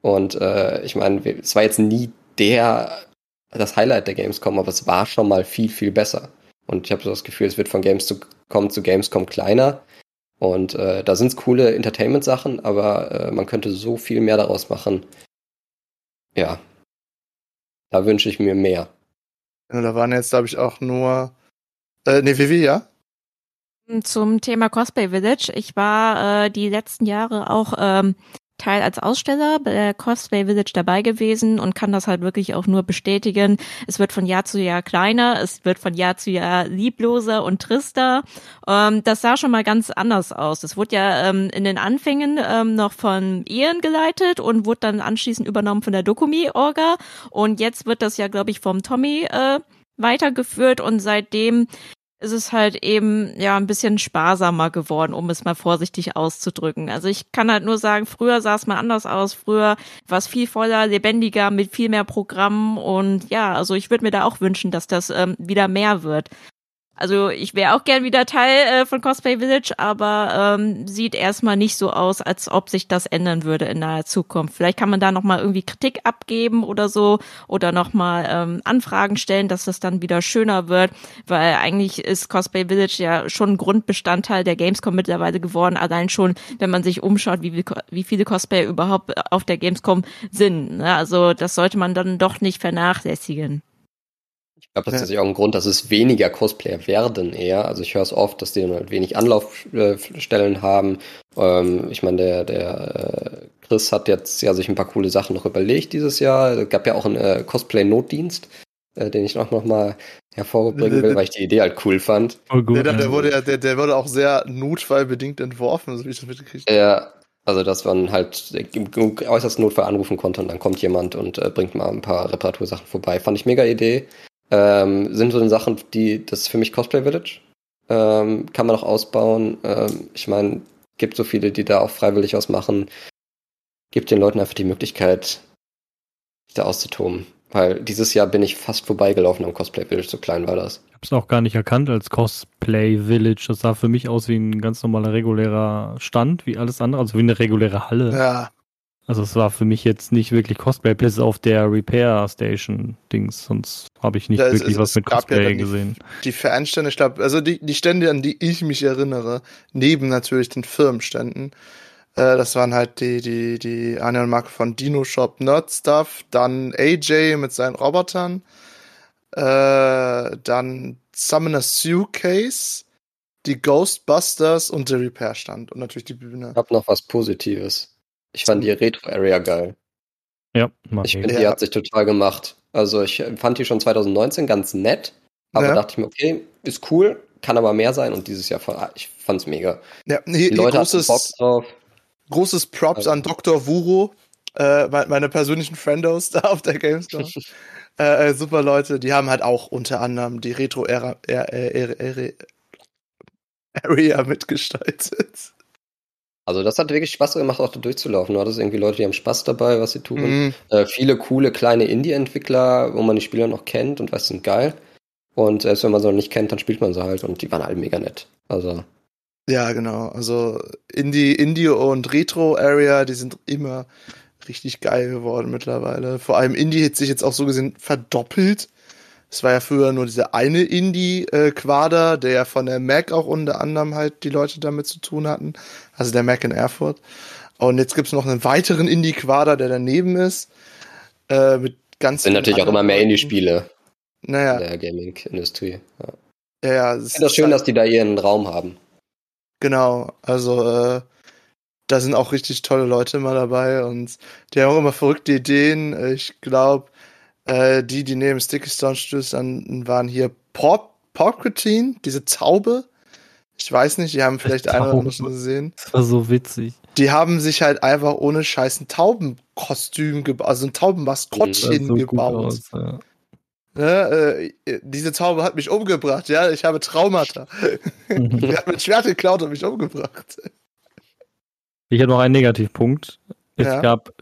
Und äh, ich meine, es war jetzt nie der das Highlight der Gamescom, aber es war schon mal viel, viel besser. Und ich habe so das Gefühl, es wird von Gamescom zu Gamescom kleiner. Und äh, da sind es coole Entertainment-Sachen, aber äh, man könnte so viel mehr daraus machen. Ja. Da wünsche ich mir mehr. Da waren jetzt, glaube ich, auch nur. Äh, nee, Vivi, ja? Zum Thema Cosplay Village. Ich war äh, die letzten Jahre auch ähm, Teil als Aussteller bei der Cosplay Village dabei gewesen und kann das halt wirklich auch nur bestätigen. Es wird von Jahr zu Jahr kleiner, es wird von Jahr zu Jahr liebloser und trister. Ähm, das sah schon mal ganz anders aus. Es wurde ja ähm, in den Anfängen ähm, noch von Ian geleitet und wurde dann anschließend übernommen von der Dokumi-Orga. Und jetzt wird das ja, glaube ich, vom Tommy äh, weitergeführt und seitdem ist es halt eben ja ein bisschen sparsamer geworden, um es mal vorsichtig auszudrücken. Also ich kann halt nur sagen, früher sah es mal anders aus. Früher war es viel voller, lebendiger, mit viel mehr Programmen und ja, also ich würde mir da auch wünschen, dass das ähm, wieder mehr wird. Also ich wäre auch gern wieder Teil äh, von Cosplay Village, aber ähm, sieht erstmal nicht so aus, als ob sich das ändern würde in naher Zukunft. Vielleicht kann man da nochmal irgendwie Kritik abgeben oder so oder nochmal ähm, Anfragen stellen, dass das dann wieder schöner wird, weil eigentlich ist Cosplay Village ja schon ein Grundbestandteil der Gamescom mittlerweile geworden, allein schon, wenn man sich umschaut, wie, wie viele Cosplayer überhaupt auf der Gamescom sind. Ne? Also das sollte man dann doch nicht vernachlässigen. Glaube, das Ja. ist tatsächlich auch ein Grund, dass es weniger Cosplayer werden eher. Also ich höre es oft, dass die dann halt wenig Anlaufstellen haben. Ähm, ich meine, der, der äh, Chris hat jetzt ja sich ein paar coole Sachen noch überlegt dieses Jahr. Es gab ja auch einen äh, Cosplay-Notdienst, äh, den ich auch noch mal hervorbringen will, weil ich die Idee halt cool fand. Voll gut. Der, der, wurde ja, der, der wurde auch sehr notfallbedingt entworfen, so wie ich das mitgekriegt habe. Ja, also dass man halt im im äußersten Notfall anrufen konnte und dann kommt jemand und äh, bringt mal ein paar Reparatursachen vorbei. Fand ich mega Idee. Ähm, sind so Sachen, die, das ist für mich Cosplay Village. Ähm, kann man auch ausbauen. Ähm, ich meine, gibt so viele, die da auch freiwillig was machen. Gibt den Leuten einfach die Möglichkeit, sich da auszutoben. Weil dieses Jahr bin ich fast vorbeigelaufen am Cosplay Village, so klein war das. Ich habe es auch gar nicht erkannt als Cosplay Village. Das sah für mich aus wie ein ganz normaler regulärer Stand, wie alles andere, also wie eine reguläre Halle. Ja, Also es war für mich jetzt nicht wirklich Cosplay, bis auf der Repair Station Dings, sonst habe ich nicht Ja, wirklich es- was es mit ja Cosplay die- gesehen. die Fanstände, ich glaube, also die, die Stände, an die ich mich erinnere, neben natürlich den Firmenständen, äh, das waren halt die, die, die Marke von Dino Shop Nerd Stuff, dann AJ mit seinen Robotern, äh, dann Summoner Suitcase, die Ghostbusters und der Repair-Stand und natürlich die Bühne. Ich hab noch was Positives. Ich fand die Retro-Area geil. Ja, mag Ich ich. finde, die Ja. hat sich total gemacht. Also ich fand die schon 2019 ganz nett, aber Ja. dachte ich mir, okay, ist cool, kann aber mehr sein und dieses Jahr, fa- ich fand's mega. Ja, hier, Die Leute großes, Bock drauf. großes Props Also- an Dr. Wuro, äh, me- meine persönlichen Friendos da auf der Gamescom. äh, äh, super Leute, die haben halt auch unter anderem die Area, Area mitgestaltet. Also das hat wirklich Spaß gemacht, auch da durchzulaufen. Du hattest irgendwie Leute, die haben Spaß dabei, was sie tun. Mhm. Äh, viele coole kleine Indie-Entwickler, wo man die Spieler noch kennt und weiß, sind geil. Und selbst wenn man sie noch nicht kennt, dann spielt man sie halt und die waren alle mega nett. Also Ja, genau. Also Indie, Indie und Retro-Area, die sind immer richtig geil geworden mittlerweile. Vor allem Indie hat sich jetzt auch so gesehen verdoppelt. Es war ja früher nur dieser eine Indie-Quader, der ja von der Mac auch unter anderem halt die Leute damit zu tun hatten. Also der Mac in Erfurt. Und jetzt gibt's noch einen weiteren Indie-Quader, der daneben ist. Äh, mit ganz sind natürlich auch immer mehr. Indie-Spiele Naja, in der Gaming-Industrie. Ja. ja, ja. Ich finde das schön, dass die da ihren Raum haben. Genau, also äh, da sind auch richtig tolle Leute immer dabei und die haben auch immer verrückte Ideen. Ich glaube, äh, die, die neben Sticky Stone standen, waren hier Pop Porcatine, diese Taube. Ich weiß nicht, die haben vielleicht einer oder andere gesehen. Das war so witzig. Die haben sich halt einfach ohne Scheiß ein Taubenkostüm gebaut, also ein Taubenmaskottchen so gebaut. aus. Ja. Ne, äh, diese Taube hat mich umgebracht, ja, ich habe Traumata. Die hat mein Schwert geklaut und mich umgebracht. Ich habe noch einen Negativpunkt. Es Ja. gab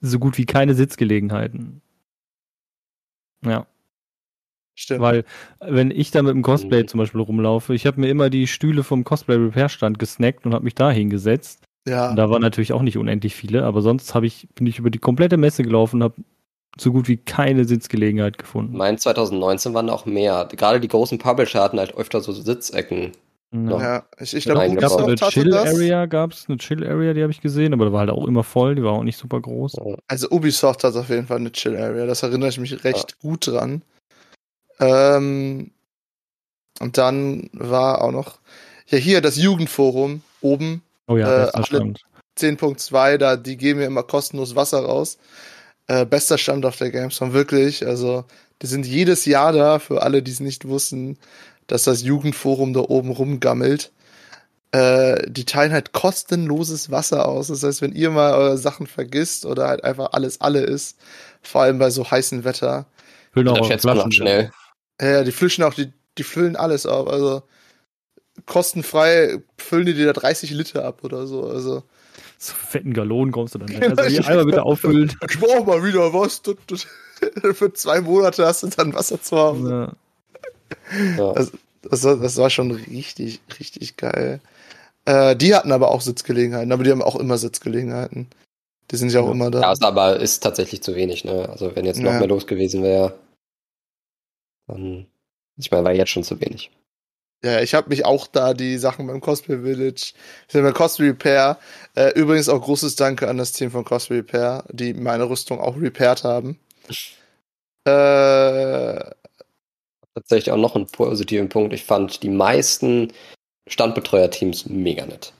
so gut wie keine Sitzgelegenheiten. Ja, Stimmt. weil wenn ich da mit dem Cosplay Mhm. zum Beispiel rumlaufe, ich habe mir immer die Stühle vom Cosplay Repair Stand gesnackt und habe mich da hingesetzt. ja. Und da waren natürlich auch nicht unendlich viele, aber sonst habe ich bin ich über die komplette Messe gelaufen und habe so gut wie keine Sitzgelegenheit gefunden. Mein 2019 waren auch mehr. Gerade die großen Publisher hatten halt öfter so Sitzecken. Ja. Ja, ich, ich Ja, glaube, gab eine Chill das. Area, gab es eine Chill Area, die habe ich gesehen, aber da war halt auch immer voll, die war auch nicht super groß. Also Ubisoft hat auf jeden Fall eine Chill Area. Das erinnere ich mich recht gut dran. Ähm, und dann war auch noch ja hier das Jugendforum oben Oh ja, Äh, bester alle- Stand. 10.2, da die geben mir immer kostenlos Wasser raus. Äh, bester Stand auf der Gamescom, wirklich. Also, die sind jedes Jahr da, für alle, die es nicht wussten, dass das Jugendforum da oben rumgammelt. Äh, die teilen halt kostenloses Wasser aus. Das heißt, wenn ihr mal eure Sachen vergisst oder halt einfach alles alle ist, vor allem bei so heißem Wetter, Füllen auch Flaschen schnell. ja, die flischen auch, die, die füllen alles auf. Also, kostenfrei füllen die dir da 30 Liter ab oder so. Also, So fetten Gallonen kommst du dann. Genau, Also hier einmal bitte auffüllen. Ich brauch mal wieder was. Für zwei Monate hast du dann Wasser zu Hause. Ja. Ja. Das, das, war- das war schon richtig, richtig geil. Äh, die hatten aber auch Sitzgelegenheiten, aber die haben auch immer Sitzgelegenheiten. Die sind ja auch immer da. Ja, ist aber ist tatsächlich zu wenig, ne? Also wenn jetzt noch Ja. mehr los gewesen wäre, dann, ich meine, war jetzt schon zu wenig. Ja, ich habe mich auch da die Sachen beim Cosplay Village, mal Cosplay Repair. Äh, übrigens auch großes Danke an das Team von Cosplay Repair, die meine Rüstung auch repaired haben. Äh, Tatsächlich auch noch einen positiven Punkt. Ich fand die meisten Standbetreuerteams mega nett.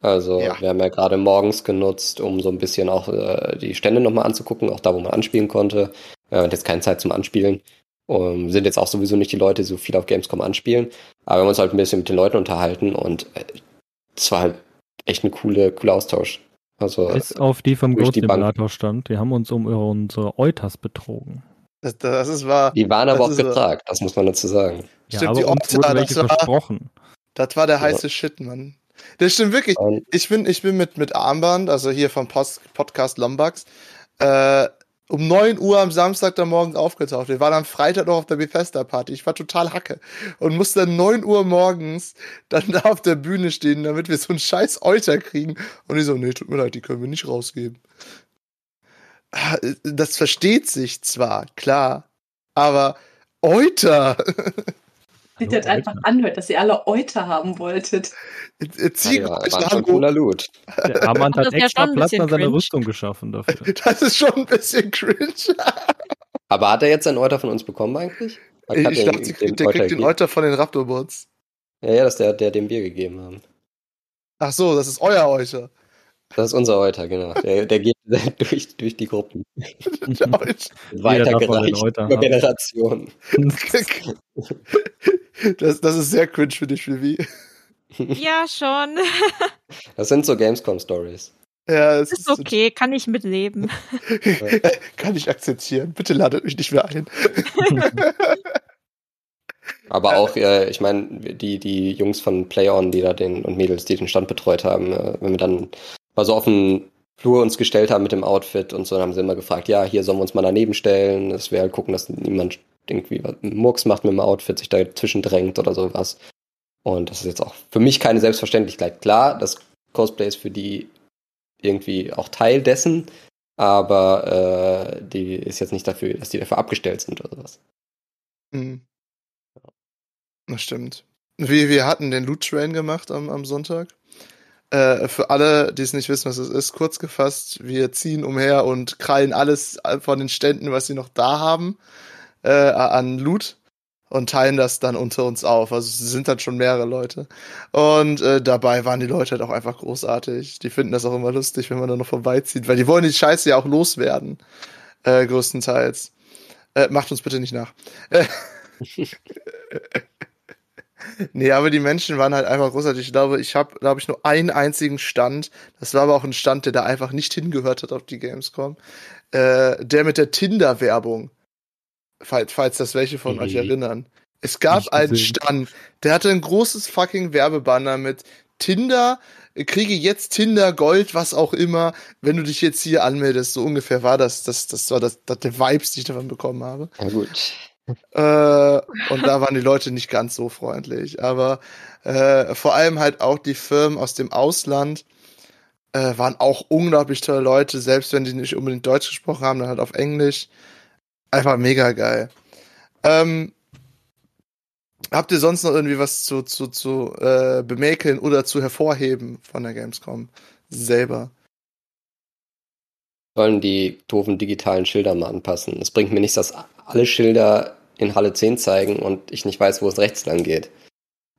Also Ja. wir haben ja gerade morgens genutzt, um so ein bisschen auch äh, die Stände nochmal anzugucken, auch da, wo man anspielen konnte. Äh, und jetzt keine Zeit zum Anspielen. Um, sind jetzt auch sowieso nicht die Leute, die so viel auf Gamescom anspielen. Aber wir haben uns halt ein bisschen mit den Leuten unterhalten und äh, es war halt echt ein coole, cooler Austausch. Also Bis auf die vom Bank. Simulator stand. Die haben uns um unsere Eutas betrogen. Das, das ist wahr. die waren aber Das auch gefragt, das muss man dazu sagen. Ja, Stimmt, aber die wurde das war- versprochen. Das war der Ja. heiße Shit, Mann. Das stimmt wirklich. Und Ich bin, ich bin mit, mit Armband, also hier vom Post, Podcast Lombax, äh, um 9 Uhr am Samstag dann morgens aufgetaucht. Wir waren am Freitag noch auf der Bethesda-Party. Ich war total hacke und musste dann 9 Uhr morgens dann da auf der Bühne stehen, damit wir so einen scheiß Euter kriegen. Und ich so, nee, tut mir leid, die können wir nicht rausgeben. Ah, Das versteht sich zwar, klar, aber Euter! Sieht jetzt einfach anhört, dass ihr alle Euter haben wolltet. Zieh ja, euch war schon an, cooler Loot. Der Armband Das hat ja extra Platz an seiner. Rüstung geschaffen dafür. Das ist schon ein bisschen cringe. Aber hat er jetzt einen Euter von uns bekommen eigentlich? Hat Ich, er ich dachte, der Euter kriegt den? Euter von den Raptorbots. Ja, ja, das ist der, der, den wir gegeben haben. Ach so, das ist euer Euter. Das ist unser Euter, genau. Der, der geht durch, durch die Gruppen. Weitergereicht über. Generationen. Das, das ist sehr cringe für dich, Vivi. Ja, schon. Das sind so Gamescom-Stories. Ja, es Ist okay, kann ich mitleben. Kann ich akzeptieren. Bitte ladet mich nicht mehr ein. Aber auch, äh, ich meine, die, die Jungs von PlayOn, die da den und Mädels, die den Stand betreut haben, äh, wenn wir dann mal so auf den Flur uns gestellt haben mit dem Outfit und so, dann haben sie immer gefragt, ja, hier sollen wir uns mal daneben stellen, dass wir halt gucken, dass niemand irgendwie was Murks macht mit dem Outfit, sich dazwischen drängt oder sowas. Und das ist jetzt auch für mich keine Selbstverständlichkeit. Klar, das Cosplay ist für die irgendwie auch Teil dessen, aber äh, die ist jetzt nicht dafür, dass die dafür abgestellt sind oder sowas. Hm. Das stimmt. Wir, wir hatten den Loot Train gemacht am, am Sonntag. Äh, für alle, die es nicht wissen, was es ist, kurz gefasst, wir ziehen umher und krallen alles von den Ständen, was sie noch da haben, äh, an Loot und teilen das dann unter uns auf. Also es sind dann schon mehrere Leute. Und äh, dabei waren die Leute halt auch einfach großartig. Die finden das auch immer lustig, wenn man da noch vorbeizieht, weil die wollen die Scheiße ja auch loswerden. Äh, größtenteils. Äh, macht uns bitte nicht nach. Nee, aber die Menschen waren halt einfach großartig. Ich glaube, ich habe, glaube ich, nur einen einzigen Stand. Das war aber auch ein Stand, der da einfach nicht hingehört hat auf die Gamescom. Äh, der mit der Tinder-Werbung. Falls, falls das welche von Mhm. euch erinnern. Es gab Nicht einen gesehen. Stand, der hatte ein großes fucking Werbebanner mit Tinder, kriege jetzt Tinder Gold, was auch immer, wenn du dich jetzt hier anmeldest. So ungefähr war das. Das, das war das, das der Vibes, die ich davon bekommen habe. Ja gut. Äh, und da waren die Leute nicht ganz so freundlich. Aber äh, vor allem halt auch die Firmen aus dem Ausland äh, waren auch unglaublich tolle Leute, selbst wenn die nicht unbedingt Deutsch gesprochen haben, dann halt auf Englisch. Einfach mega geil. Ähm, habt ihr sonst noch irgendwie was zu, zu, zu äh, bemäkeln oder zu hervorheben von der Gamescom selber? Sollen die doofen digitalen Schilder mal anpassen. Es bringt mir nichts, dass alle Schilder in Halle 10 zeigen und ich nicht weiß, wo es rechts lang geht.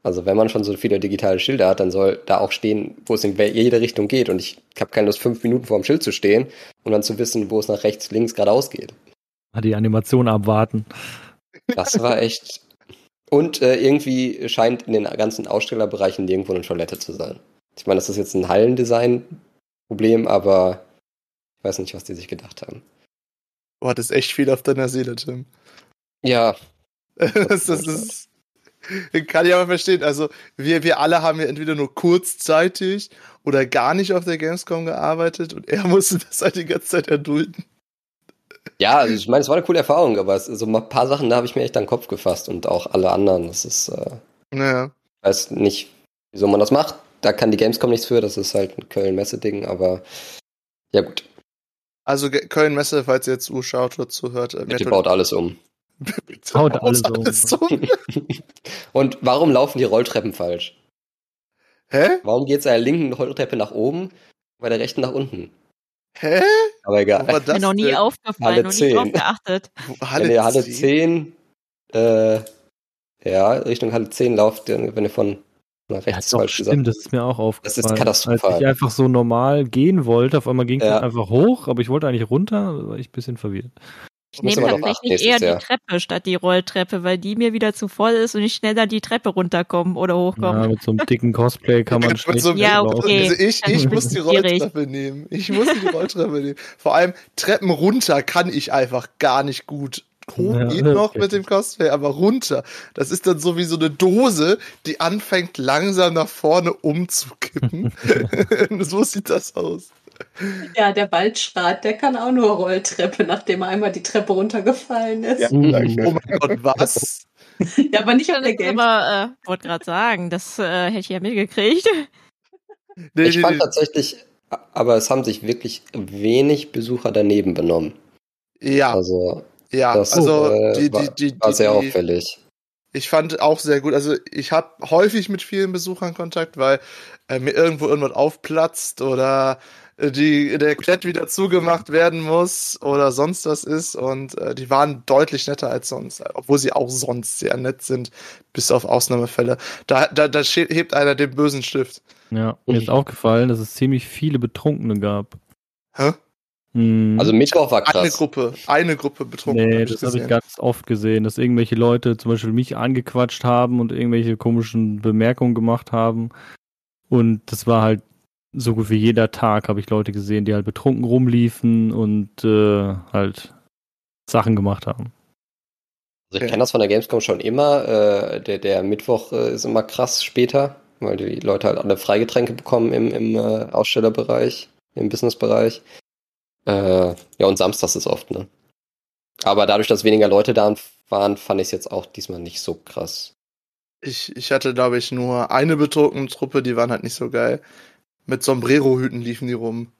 Also wenn man schon so viele digitale Schilder hat, dann soll da auch stehen, wo es in jede Richtung geht. Und ich habe keine Lust, fünf Minuten vor dem Schild zu stehen und dann zu wissen, wo es nach rechts, links, geradeaus geht. Die Animation abwarten. Das war echt. Und äh, irgendwie scheint in den ganzen Ausstellerbereichen nirgendwo eine Toilette zu sein. Ich meine, das ist jetzt ein Hallendesign-Problem, aber weiß nicht, was die sich gedacht haben. Du hattest echt viel auf deiner Seele, Tim. Ja, das, das ist. Kann ich aber verstehen. Also, wir, wir alle haben ja entweder nur kurzzeitig oder gar nicht auf der Gamescom gearbeitet und er musste das halt die ganze Zeit erdulden. Ja, also ich meine, es war eine coole Erfahrung, aber es, so ein paar Sachen, da habe ich mir echt an den Kopf gefasst und auch alle anderen. Das ist, äh, Naja. ich weiß nicht, wieso man das macht. Da kann die Gamescom nichts für, das ist halt ein Köln-Messe-Ding, aber ja gut, Also, Köln-Messe, falls ihr jetzt zuschaut oder zuhört. Äh, bitte baut alles um. bitte baut alles um. alles um. Und warum laufen die Rolltreppen falsch? Hä? Warum geht es einer linken Rolltreppe nach oben, bei der rechten nach unten? Hä? Aber egal. Wo war Mir das noch nie denn? aufgefallen Halle und nicht 10. drauf geachtet. Wo- wenn ihr Halle 10, äh, ja, Richtung Halle 10 lauft, wenn ihr von Ja, rechts doch, falsch gesagt stimmt, das ist mir auch aufgefallen. ist katastrophal. Als ich einfach so normal gehen wollte, auf einmal ging es Ja. einfach hoch, aber ich wollte eigentlich runter, da war ich ein bisschen verwirrt. Ich nehme tatsächlich eher die Treppe statt die Rolltreppe, weil die mir wieder zu voll ist und ich schneller die Treppe runterkommen oder Ja, hochkommen. mit so einem dicken Cosplay kann man schlecht so Ja, okay. Also ich, ich muss die. Rolltreppe nehmen. Ich muss die Rolltreppe nehmen. Vor allem Treppen runter kann ich einfach gar nicht gut hoch Ja, geht noch okay. mit dem Cosplay, aber runter. Das ist dann so wie so eine Dose, die anfängt langsam nach vorne umzukippen. so sieht das aus. Ja, der Waldschrat, der kann auch nur Rolltreppe, nachdem er einmal die Treppe runtergefallen ist. Ja, Ja, danke. Oh mein Gott, was? aber nicht Das der Game. aber, äh, wollte gerade sagen, das äh, hätte ich ja mitgekriegt. Nee, Ich nee, fand nee. tatsächlich, aber es haben sich wirklich wenig Besucher daneben benommen. Ja, Also, ja, das also äh, die, die, die, war sehr die, auffällig. Ich fand auch sehr gut. Also ich habe häufig mit vielen Besuchern Kontakt, weil äh, mir irgendwo irgendwas aufplatzt oder äh, die, der Klett wieder zugemacht werden muss oder sonst was ist. Und äh, die waren deutlich netter als sonst, obwohl sie auch sonst sehr nett sind, bis auf Ausnahmefälle. Da, da, da hebt einer den bösen Stift. Ja, mir ist aufgefallen, dass es ziemlich viele Betrunkene gab. Hä? Hm. Also Mittwoch war krass. Eine Gruppe, eine Gruppe betrunken. Nee, hab das habe ich ganz oft gesehen, dass irgendwelche Leute zum Beispiel mich angequatscht haben und irgendwelche komischen Bemerkungen gemacht haben. Und das war halt so gut wie jeder Tag habe ich Leute gesehen, die halt betrunken rumliefen und äh, halt Sachen gemacht haben. Also ich Okay. kenne das von der Gamescom schon immer. Äh, der, der Mittwoch äh, ist immer krass später, weil die Leute halt alle Freigetränke bekommen im, im äh, Ausstellerbereich, im Businessbereich. Äh, ja, und samstags ist oft, ne? Aber dadurch, dass weniger Leute da waren, fand ich es jetzt auch diesmal nicht so krass. Ich, ich hatte, glaube ich, nur eine betrunkene Truppe, die waren halt nicht so geil. Mit Sombrero-Hüten liefen die rum.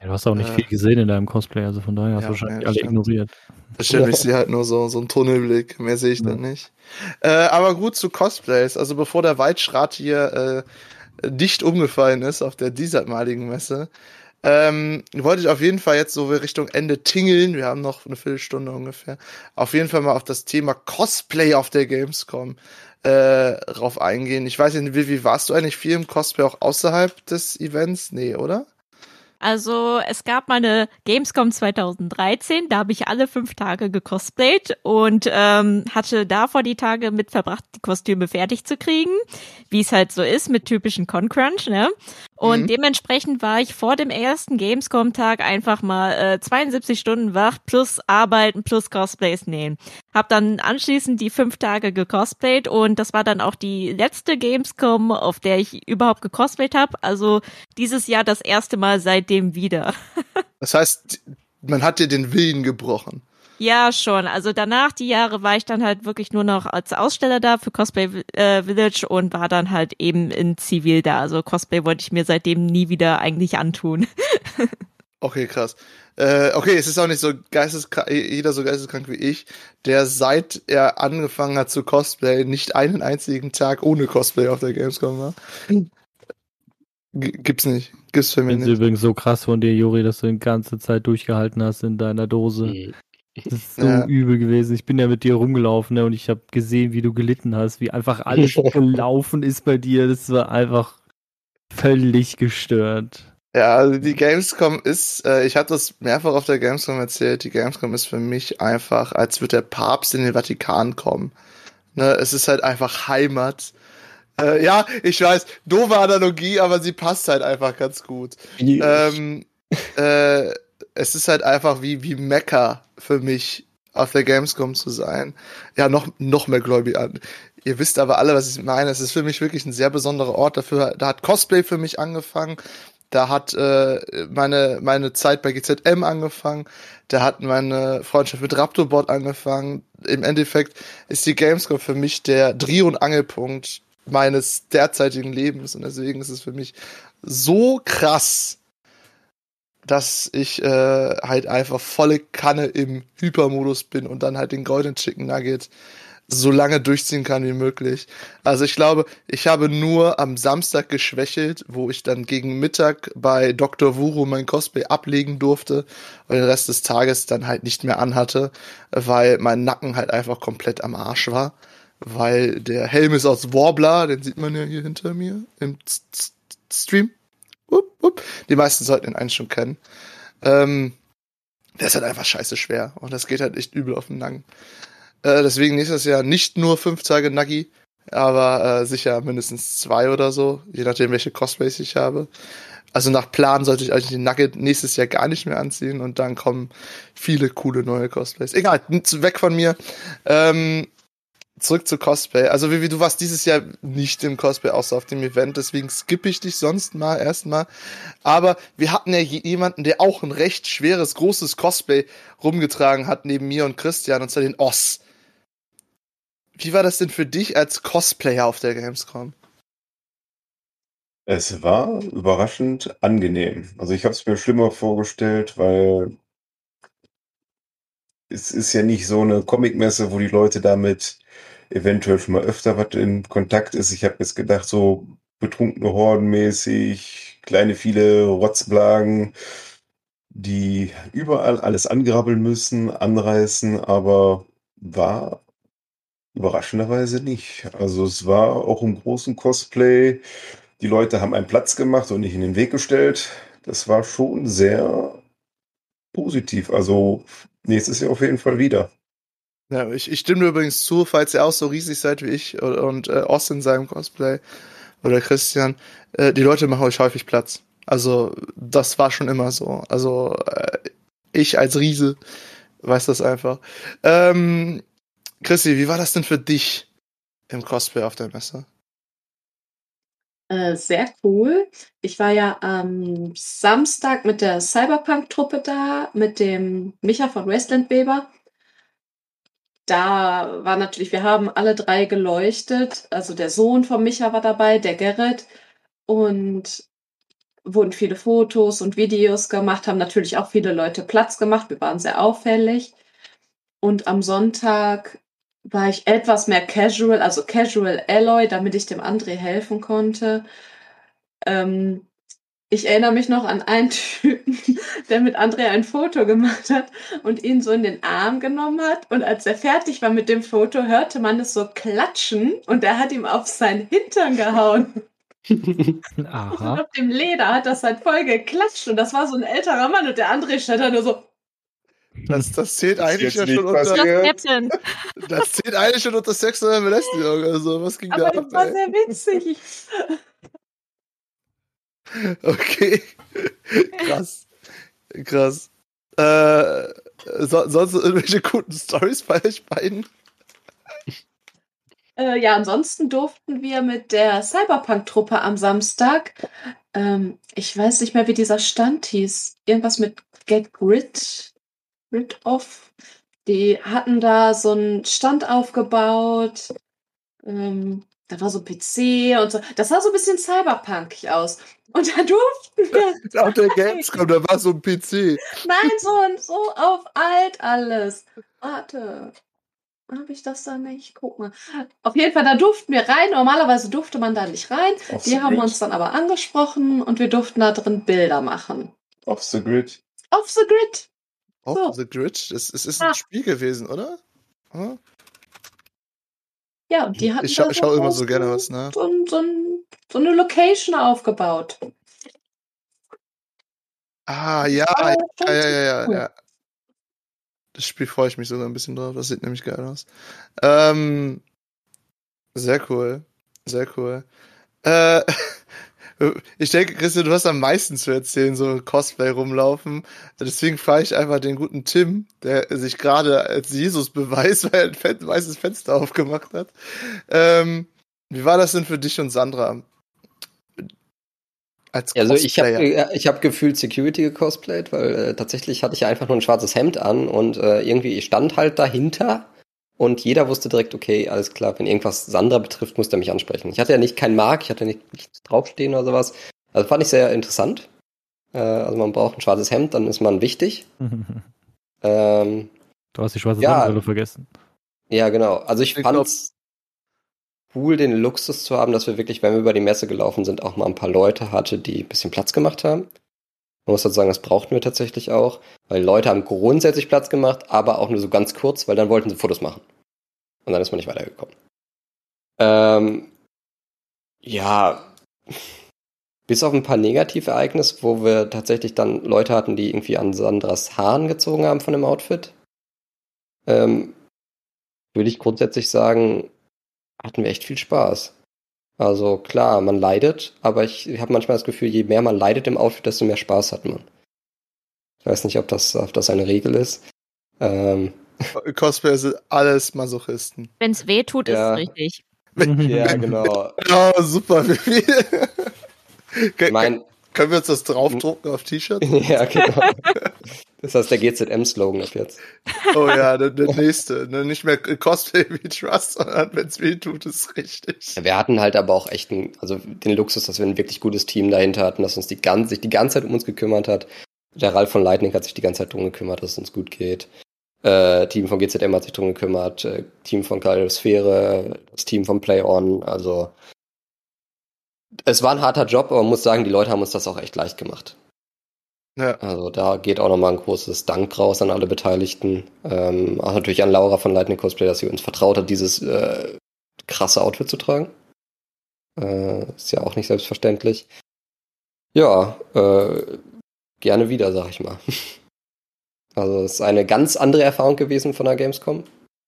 Ja, du hast auch nicht Äh. viel gesehen in deinem Cosplay, also von daher hast Ja, du wahrscheinlich ja, alle stimmt. ignoriert. Bestimmt, ich sehe halt nur so, so einen Tunnelblick. Mehr sehe ich dann nicht. Äh, aber gut zu Cosplays. Also bevor der Waldschrat hier äh, dicht umgefallen ist auf der diesmaligen Messe, ähm, wollte ich auf jeden Fall jetzt so Richtung Ende tingeln. Wir haben noch eine Viertelstunde ungefähr. Auf jeden Fall mal auf das Thema Cosplay auf der Gamescom äh, drauf eingehen. Ich weiß nicht, wie warst du eigentlich viel im Cosplay auch außerhalb des Events? Nee, oder? Also es gab mal eine Gamescom 2013, da habe ich alle fünf Tage gecosplayt und ähm, hatte davor die Tage mit verbracht, die Kostüme fertig zu kriegen, wie es halt so ist mit typischen Con-Crunch, ne? Und Mhm. dementsprechend war ich vor dem ersten Gamescom-Tag einfach mal äh, 72 Stunden wach, plus arbeiten, plus Cosplays nähen. Hab dann anschließend die fünf Tage gecosplayt und das war dann auch die letzte Gamescom, auf der ich überhaupt gecosplayt habe. Also dieses Jahr das erste Mal seitdem wieder. Das heißt, man hat dir den Willen gebrochen. Ja, schon. Also danach, die Jahre, war ich dann halt wirklich nur noch als Aussteller da für Cosplay äh, Village und war dann halt eben in Zivil da. Also Cosplay wollte ich mir seitdem nie wieder eigentlich antun. Okay, krass. Äh, okay, es ist auch nicht so geisteskrank, jeder so geisteskrank wie ich, der seit er angefangen hat zu Cosplay nicht einen einzigen Tag ohne Cosplay auf der Gamescom war. Gibt's nicht. Gibt's für Ich mich finde es nicht. übrigens so krass von dir, Juri, dass du die ganze Zeit durchgehalten hast in deiner Dose. Mhm. Das ist so Ja. übel gewesen. Ich bin ja mit dir rumgelaufen ne, und ich habe gesehen, wie du gelitten hast, wie einfach alles gelaufen ist bei dir. Das war einfach völlig gestört. Ja, also die Gamescom ist, äh, ich habe das mehrfach auf der Gamescom erzählt, die Gamescom ist für mich einfach, als würde der Papst in den Vatikan kommen. Ne, es ist halt einfach Heimat. Äh, ja, ich weiß, doofe Analogie, aber sie passt halt einfach ganz gut. ähm, äh, es ist halt einfach wie, wie Mecca für mich, auf der Gamescom zu sein. Ja, noch, noch mehr gläubig an. Ihr wisst aber alle, was ich meine. Es ist für mich wirklich ein sehr besonderer Ort. Dafür, da hat Cosplay für mich angefangen. Da hat äh, meine, meine Zeit bei GZM angefangen. Da hat meine Freundschaft mit Raptorbot angefangen. Im Endeffekt ist die Gamescom für mich der Dreh- und Angelpunkt meines derzeitigen Lebens. Und deswegen ist es für mich so krass, dass ich äh, halt einfach volle Kanne im Hypermodus bin und dann halt den Golden Chicken Nugget so lange durchziehen kann wie möglich. Also ich glaube, ich habe nur am Samstag geschwächelt, wo ich dann gegen Mittag bei Dr. Wuro mein Cosplay ablegen durfte und den Rest des Tages dann halt nicht mehr anhatte, weil mein Nacken halt einfach komplett am Arsch war. Weil der Helm ist aus Warbler, den sieht man ja hier hinter mir im Stream. Upp, upp. Die meisten sollten ihn eigentlich schon kennen. Ähm, der ist halt einfach scheiße schwer und das geht halt echt übel auf den Nacken. Äh, deswegen nächstes Jahr nicht nur fünf Tage Nuggy, aber äh, sicher mindestens zwei oder so, je nachdem, welche Cosplays ich habe. Also nach Plan sollte ich eigentlich den Nugget nächstes Jahr gar nicht mehr anziehen und dann kommen viele coole neue Cosplays. Egal, weg von mir. Ähm, zurück zu Cosplay. Also wie, du warst dieses Jahr nicht im Cosplay, außer auf dem Event, deswegen skippe ich dich sonst mal erstmal. Aber wir hatten ja jemanden, der auch ein recht schweres, großes Cosplay rumgetragen hat neben mir und Christian, und zwar den Oss. Wie war das denn für dich als Cosplayer auf der Gamescom? Es war überraschend angenehm. Also ich habe es mir schlimmer vorgestellt, weil es ist ja nicht so eine Comicmesse, wo die Leute damit eventuell schon mal öfter was in Kontakt ist. Ich habe jetzt gedacht, so betrunkene Horden mäßig, kleine viele Rotzblagen, die überall alles angrabbeln müssen, anreißen, aber war überraschenderweise nicht. Also es war auch im großen Cosplay. Die Leute haben einen Platz gemacht und nicht in den Weg gestellt. Das war schon sehr positiv. Also nächstes Jahr auf jeden Fall wieder. Ja, ich, ich stimme übrigens zu, falls ihr auch so riesig seid wie ich und, und äh, Ost in seinem Cosplay oder Christian, äh, die Leute machen euch häufig Platz. Also das war schon immer so. Also äh, ich als Riese weiß das einfach. Ähm, Chrissy, wie war das denn für dich im Cosplay auf der Messe? Äh, sehr cool. Ich war ja am Samstag mit der Cyberpunk-Truppe da, mit dem Micha von Westland Weber. Da war natürlich, wir haben alle drei geleuchtet. Also der Sohn von Micha war dabei, der Gerrit. Und wurden viele Fotos und Videos gemacht, haben natürlich auch viele Leute Platz gemacht. Wir waren sehr auffällig. Und am Sonntag war ich etwas mehr casual, also casual Alloy, damit ich dem André helfen konnte. Ähm, ich erinnere mich noch an einen Typen, der mit André ein Foto gemacht hat und ihn so in den Arm genommen hat. Und als er fertig war mit dem Foto, hörte man es so klatschen und er hat ihm auf seinen Hintern gehauen. Aha. Und auf dem Leder hat das halt voll geklatscht und das war so ein älterer Mann und der André stand da nur so. Das, das zählt eigentlich ja schon unter. Das zählt eigentlich schon unter sexuelle Belästigung. Also, was ging Aber da ab? Das war sehr witzig. Okay. Krass. Krass. Äh, so, sonst irgendwelche guten Stories bei euch beiden? Äh, ja, ansonsten durften wir mit der Cyberpunk-Truppe am Samstag, ähm, ich weiß nicht mehr, wie dieser Stand hieß, irgendwas mit Get Grid, Grid Off. Die hatten da so einen Stand aufgebaut. Ähm, da war so ein PC und so. Das sah so ein bisschen cyberpunkig aus. Und da durften wir. Auf der Gamescom, da war so ein PC. Nein, so und so auf alt alles. Warte. Habe ich das da nicht? Guck mal. Auf jeden Fall, da durften wir rein. Normalerweise durfte man da nicht rein. Off Die haben grid. uns dann aber angesprochen und wir durften da drin Bilder machen. Off the grid. Off the grid. Off so. the grid? Es, es ist ein ah. Spiel gewesen, oder? Hm? Ja, und die hatten ich scha schaue immer so gerne was, ne? So, so, so, eine Location aufgebaut. Ah, ja, ja, ja, ja, ja, ja. Das Spiel freue ich mich sogar ein bisschen drauf. Das sieht nämlich geil aus. Ähm, sehr cool. Sehr cool. Äh, ich denke, Christian, du hast am meisten zu erzählen, so Cosplay rumlaufen. Deswegen frage ich einfach den guten Tim, der sich gerade als Jesus beweist, weil er ein weißes Fenster aufgemacht hat. Ähm, wie war das denn für dich und Sandra? Als also ich habe äh, ich hab gefühlt Security gecosplayt, weil äh, tatsächlich hatte ich einfach nur ein schwarzes Hemd an und äh, irgendwie ich stand halt dahinter und jeder wusste direkt, okay, alles klar, wenn irgendwas Sandra betrifft, muss er mich ansprechen. Ich hatte ja nicht keinen Mark, ich hatte nicht nichts draufstehen oder sowas. Also fand ich sehr interessant. Äh, also man braucht ein schwarzes Hemd, dann ist man wichtig. ähm, du hast die schwarze ja, Sonnenbrille vergessen. Ja, genau. Also ich, ich fand es cool, den Luxus zu haben, dass wir wirklich, wenn wir über die Messe gelaufen sind, auch mal ein paar Leute hatte, die ein bisschen Platz gemacht haben. Man muss halt sagen, das brauchten wir tatsächlich auch, weil Leute haben grundsätzlich Platz gemacht, aber auch nur so ganz kurz, weil dann wollten sie Fotos machen. Und dann ist man nicht weitergekommen. Ähm, ja, bis auf ein paar Negativereignisse, wo wir tatsächlich dann Leute hatten, die irgendwie an Sandras Haaren gezogen haben von dem Outfit, ähm, würde ich grundsätzlich sagen, hatten wir echt viel Spaß. Also klar, man leidet, aber ich habe manchmal das Gefühl, je mehr man leidet im Outfit, desto mehr Spaß hat man. Ich weiß nicht, ob das, ob das eine Regel ist. Ähm, Cosplayer sind alles Masochisten. Wenn es weh tut, ist Ja. es richtig. ja, genau. Ja, super. Ich mein, Können wir uns das draufdrucken auf T-Shirts? ja, genau. Das heißt der GZM-Slogan ab jetzt. Oh ja, der, der nächste. Ne? Nicht mehr Cosplay wie Trust, sondern wenn es weh tut, ist richtig. Wir hatten halt aber auch echt einen, also den Luxus, dass wir ein wirklich gutes Team dahinter hatten, das uns die ganze, sich die ganze Zeit um uns gekümmert hat. Der Ralf von Lightning hat sich die ganze Zeit drum gekümmert, dass es uns gut geht. Äh, Team von GZM hat sich drum gekümmert, äh, Team von Kaleidosphäre, das Team von Play On, also es war ein harter Job, aber man muss sagen, die Leute haben uns das auch echt leicht gemacht. Ja. Also da geht auch nochmal ein großes Dank raus an alle Beteiligten. Ähm, auch natürlich an Laura von Lightning Cosplay, dass sie uns vertraut hat, dieses äh, krasse Outfit zu tragen. Äh, ist ja auch nicht selbstverständlich. Ja, äh, gerne wieder, sag ich mal. Also es ist eine ganz andere Erfahrung gewesen von der Gamescom.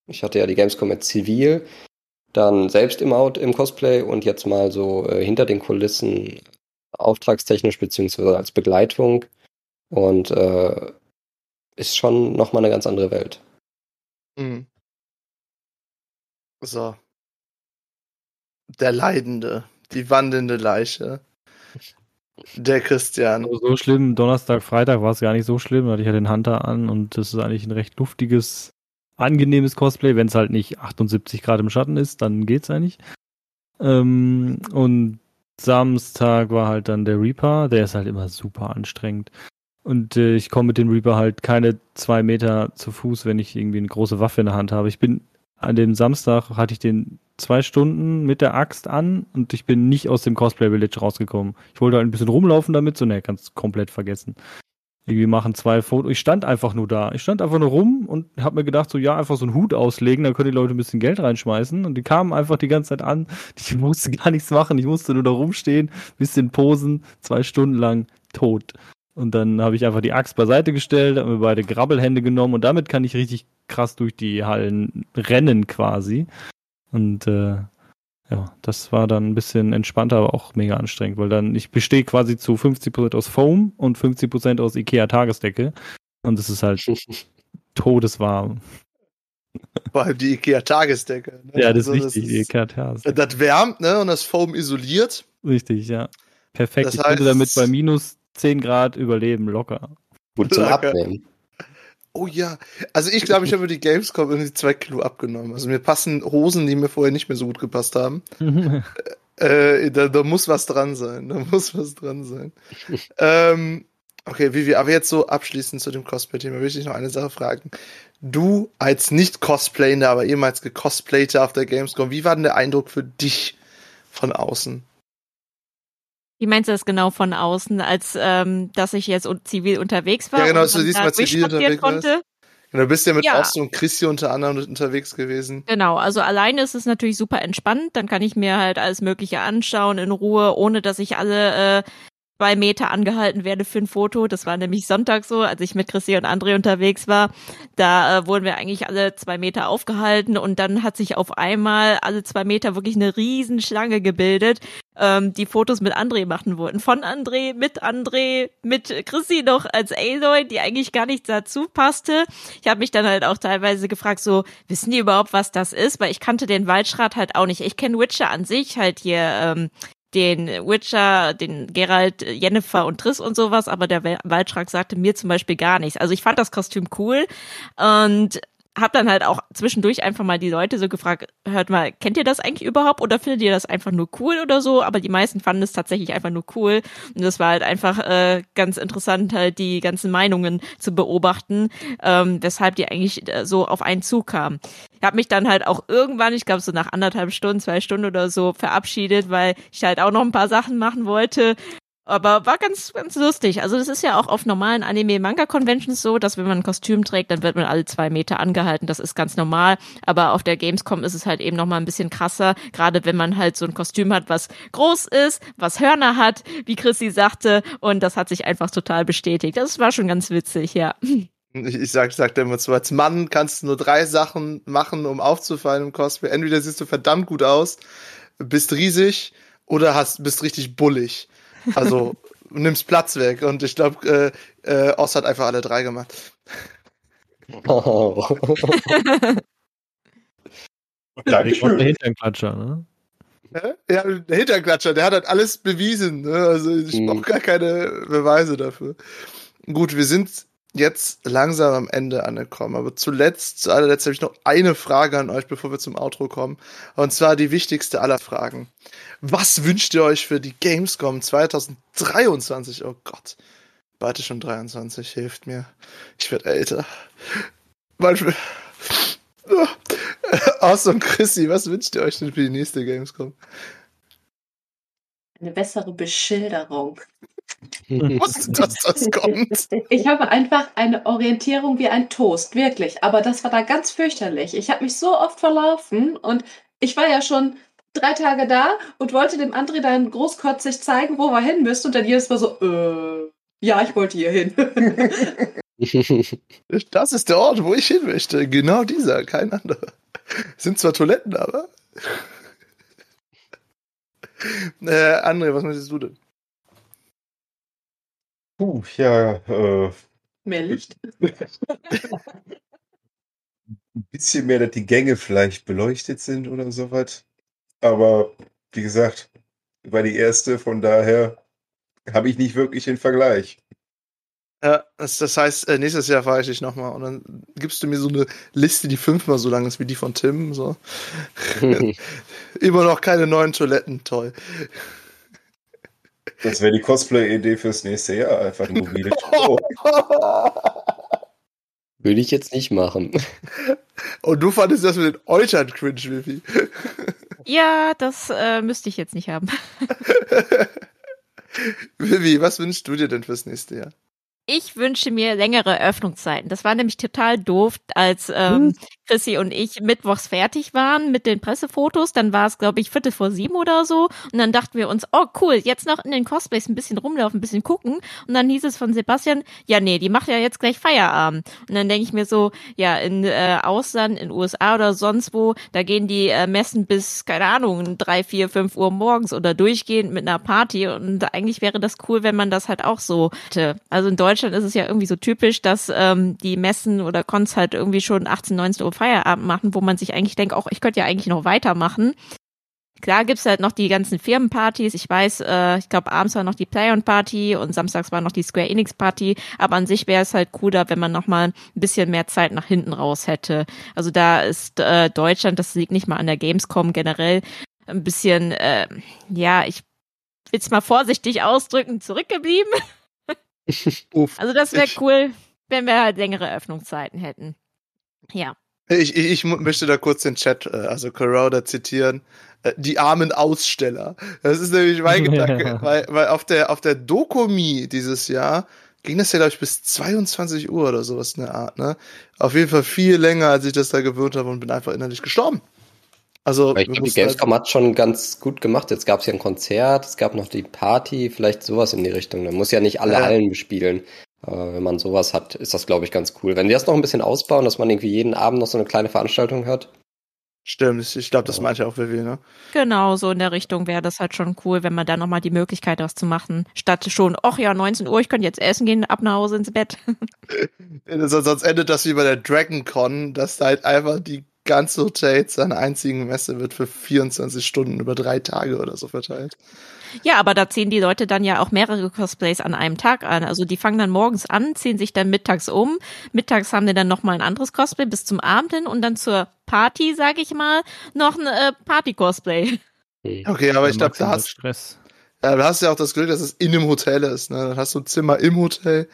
Ich hatte ja die Gamescom mit Zivil, dann selbst im Out im Cosplay und jetzt mal so äh, hinter den Kulissen auftragstechnisch beziehungsweise als Begleitung und äh, ist schon nochmal eine ganz andere Welt. Mhm. So. Der Leidende, die wandelnde Leiche. Der Christian. Also so schlimm, Donnerstag, Freitag war es gar nicht so schlimm, da hatte ich ja den Hunter an und das ist eigentlich ein recht luftiges, angenehmes Cosplay, wenn es halt nicht 78 Grad im Schatten ist, dann geht's eigentlich. Ähm, und Samstag war halt dann der Reaper, der ist halt immer super anstrengend. Und äh, ich komme mit dem Reaper halt keine zwei Meter zu Fuß, wenn ich irgendwie eine große Waffe in der Hand habe. Ich bin an dem Samstag hatte ich den zwei Stunden mit der Axt an und ich bin nicht aus dem Cosplay Village rausgekommen. Ich wollte halt ein bisschen rumlaufen damit, so ne, kannst komplett vergessen. Irgendwie machen zwei Fotos. Ich stand einfach nur da. Ich stand einfach nur rum und habe mir gedacht, so ja, einfach so einen Hut auslegen, dann können die Leute ein bisschen Geld reinschmeißen. Und die kamen einfach die ganze Zeit an. Ich musste gar nichts machen. Ich musste nur da rumstehen, bisschen posen, zwei Stunden lang tot. Und dann habe ich einfach die Axt beiseite gestellt, habe mir beide Grabbelhände genommen und damit kann ich richtig krass durch die Hallen rennen quasi. Und äh, ja, das war dann ein bisschen entspannter, aber auch mega anstrengend, weil dann ich bestehe quasi zu 50% aus Foam und 50% aus Ikea Tagesdecke. Und es ist halt todeswarm. Vor allem die IKEA-Tagesdecke. Ne? Ja, das ist Also, wichtig, die Ikea Tagesdecke. Das wärmt, ne? Und das Foam isoliert. Richtig, ja. Perfekt. Das ich könnte heißt- damit bei minus 10 Grad überleben, locker. Gut zum. Abnehmen. Oh ja. Also ich glaube, ich habe die Gamescom irgendwie zwei Kilo abgenommen. Also mir passen Hosen, die mir vorher nicht mehr so gut gepasst haben. Äh, da, da muss was dran sein. Da muss was dran sein. ähm, okay, Vivi, aber jetzt so abschließend zu dem Cosplay-Thema will ich dich noch eine Sache fragen. Du als nicht Cosplayender, aber ehemals gecosplayter auf der Gamescom, wie war denn der Eindruck für dich von außen? Wie meinst du das genau von außen, als ähm, dass ich jetzt zivil unterwegs war? Ja, genau, dass du diesmal zivil unterwegs konnte? Und du bist ja mit Ja. Ost und Chrissy unter anderem unterwegs gewesen. Genau, also alleine ist es natürlich super entspannt. Dann kann ich mir halt alles Mögliche anschauen in Ruhe, ohne dass ich alle äh, zwei Meter angehalten werde für ein Foto. Das war nämlich Sonntag so, als ich mit Chrissy und André unterwegs war. Da äh, wurden wir eigentlich alle zwei Meter aufgehalten und dann hat sich auf einmal alle zwei Meter wirklich eine Riesenschlange gebildet, ähm, die Fotos mit André machen wollten. Von André, mit André, mit Chrissy noch als Aloy, die eigentlich gar nicht dazu passte. Ich habe mich dann halt auch teilweise gefragt, so, wissen die überhaupt, was das ist? Weil ich kannte den Waldschrat halt auch nicht. Ich kenne Witcher an sich, halt hier ähm, den Witcher, den Geralt, Jennifer und Triss und sowas, aber der Waldschrank sagte mir zum Beispiel gar nichts. Also ich fand das Kostüm cool und hab dann halt auch zwischendurch einfach mal die Leute so gefragt, hört mal, kennt ihr das eigentlich überhaupt oder findet ihr das einfach nur cool oder so? Aber die meisten fanden es tatsächlich einfach nur cool und das war halt einfach äh, ganz interessant, halt die ganzen Meinungen zu beobachten, ähm, weshalb die eigentlich äh, so auf einen zukamen. Ich habe mich dann halt auch irgendwann, ich glaube so nach anderthalb Stunden, zwei Stunden oder so verabschiedet, weil ich halt auch noch ein paar Sachen machen wollte. Aber war ganz, ganz lustig. Also das ist ja auch auf normalen Anime-Manga-Conventions so, dass wenn man ein Kostüm trägt, dann wird man alle zwei Meter angehalten. Das ist ganz normal. Aber auf der Gamescom ist es halt eben noch mal ein bisschen krasser. Gerade wenn man halt so ein Kostüm hat, was groß ist, was Hörner hat, wie Chrissy sagte. Und das hat sich einfach total bestätigt. Das war schon ganz witzig, ja. Ich, sag, sag dir immer so, als Mann kannst du nur drei Sachen machen, um aufzufallen im Cosplay. Entweder siehst du verdammt gut aus, bist riesig oder hast, bist richtig bullig. Also nimmst Platz weg. Und ich glaube, äh, äh, Oz hat einfach alle drei gemacht. Oh. Dankeschön. Der Hinternklatscher, ne? Ja, der Hinterklatscher, der hat halt alles bewiesen. Ne? Also ich Mhm. brauche gar keine Beweise dafür. Gut, wir sind jetzt langsam am Ende angekommen. Aber zuletzt, zu allerletzt habe ich noch eine Frage an euch, bevor wir zum Outro kommen. Und zwar die wichtigste aller Fragen. Was wünscht ihr euch für die Gamescom 2023? Oh Gott. Bald schon 23, hilft mir. Ich werde älter. Manchmal. Und Chrissy, was wünscht ihr euch denn für die nächste Gamescom? Eine bessere Beschilderung. Ich wusste, dass das kommt. Ich habe einfach eine Orientierung wie ein Toast, wirklich. Aber das war da ganz fürchterlich. Ich habe mich so oft verlaufen und ich war ja schon drei Tage da und wollte dem André dann großkotzig zeigen, wo wir hin müssen. Und dann jedes Mal so, äh, ja, ich wollte hier hin. Das ist der Ort, wo ich hin möchte. Genau dieser, kein anderer. Sind zwar Toiletten, aber. Äh, André, was möchtest du denn? Puh, ja, äh, Mehr Licht. ein bisschen mehr, dass die Gänge vielleicht beleuchtet sind oder sowas. Aber wie gesagt, war die erste, von daher habe ich nicht wirklich den Vergleich. Ja, das, das heißt, äh, nächstes Jahr fahre ich dich nochmal und dann gibst du mir so eine Liste, die fünfmal so lang ist wie die von Tim. So. Immer noch keine neuen Toiletten, toll. Das wäre die Cosplay-Idee fürs nächste Jahr. Einfach ein mobiles Klo. Würde ich jetzt nicht machen. Und du fandest das mit den Eutern cringe, Vivi. Ja, das äh, müsste ich jetzt nicht haben. Vivi, was wünschst du dir denn fürs nächste Jahr? Ich wünsche mir längere Öffnungszeiten. Das war nämlich total doof, als ähm, Chrissy und ich mittwochs fertig waren mit den Pressefotos. Dann war es, glaube ich, Viertel vor sieben oder so. Und dann dachten wir uns, oh cool, jetzt noch in den Cosplays ein bisschen rumlaufen, ein bisschen gucken. Und dann hieß es von Sebastian, ja nee, die macht ja jetzt gleich Feierabend. Und dann denke ich mir so, ja, in äh, Ausland, in USA oder sonst wo, da gehen die äh, Messen bis, keine Ahnung, drei, vier, fünf Uhr morgens oder durchgehend mit einer Party. Und eigentlich wäre das cool, wenn man das halt auch so hätte. Also in Deutschland ist es ja irgendwie so typisch, dass ähm, die Messen oder Cons halt irgendwie schon 18, 19 Uhr Feierabend machen, wo man sich eigentlich denkt, auch ich könnte ja eigentlich noch weitermachen. Klar gibt's halt noch die ganzen Firmenpartys. Ich weiß, äh, ich glaube, abends war noch die Play-On-Party und samstags war noch die Square Enix-Party. Aber an sich wäre es halt cooler, wenn man noch mal ein bisschen mehr Zeit nach hinten raus hätte. Also da ist äh, Deutschland, das liegt nicht mal an der Gamescom generell, ein bisschen, äh, ja, ich will's mal vorsichtig ausdrücken, zurückgeblieben. Also das wäre cool, wenn wir halt längere Öffnungszeiten hätten. Ja. Ich, ich, ich möchte da kurz den Chat, äh, also Corrada zitieren. Äh, Die armen Aussteller. Das ist nämlich mein Gedanke, weil, weil auf der, auf der Dokumi dieses Jahr ging das ja, glaube ich, bis 22 Uhr oder sowas in der Art, ne? Auf jeden Fall viel länger, als ich das da gewöhnt habe und bin einfach innerlich gestorben. Also, ich glaube, die halt- Gamescom hat schon ganz gut gemacht. Jetzt gab es ja ein Konzert, es gab noch die Party, vielleicht sowas in die Richtung. Man muss ja nicht alle Ja. Hallen bespielen. Aber wenn man sowas hat, ist das, glaube ich, ganz cool. Wenn die das noch ein bisschen ausbauen, dass man irgendwie jeden Abend noch so eine kleine Veranstaltung hat. Stimmt, ich- ich glaube, das meinte auch Vivi, ne? Genau, so in der Richtung wäre das halt schon cool, wenn man da nochmal die Möglichkeit hat, was zu machen. Statt schon, ach ja, 19 Uhr, ich könnte jetzt essen gehen, ab nach Hause ins Bett. Sonst sonst endet das wie bei der Dragon Con, dass da halt einfach die ganze Hotels eine einzige Messe wird für 24 Stunden über drei Tage oder so verteilt. Ja, aber da ziehen die Leute dann ja auch mehrere Cosplays an einem Tag an. Also die fangen dann morgens an, ziehen sich dann mittags um. Mittags haben die dann nochmal ein anderes Cosplay bis zum Abend hin und dann zur Party, sag ich mal, noch ein äh, Party-Cosplay. Okay, aber ich glaube, da hast, Stress. ja, da hast du ja auch das Glück, dass es in einem Hotel ist. Ne? Dann hast du ein Zimmer im Hotel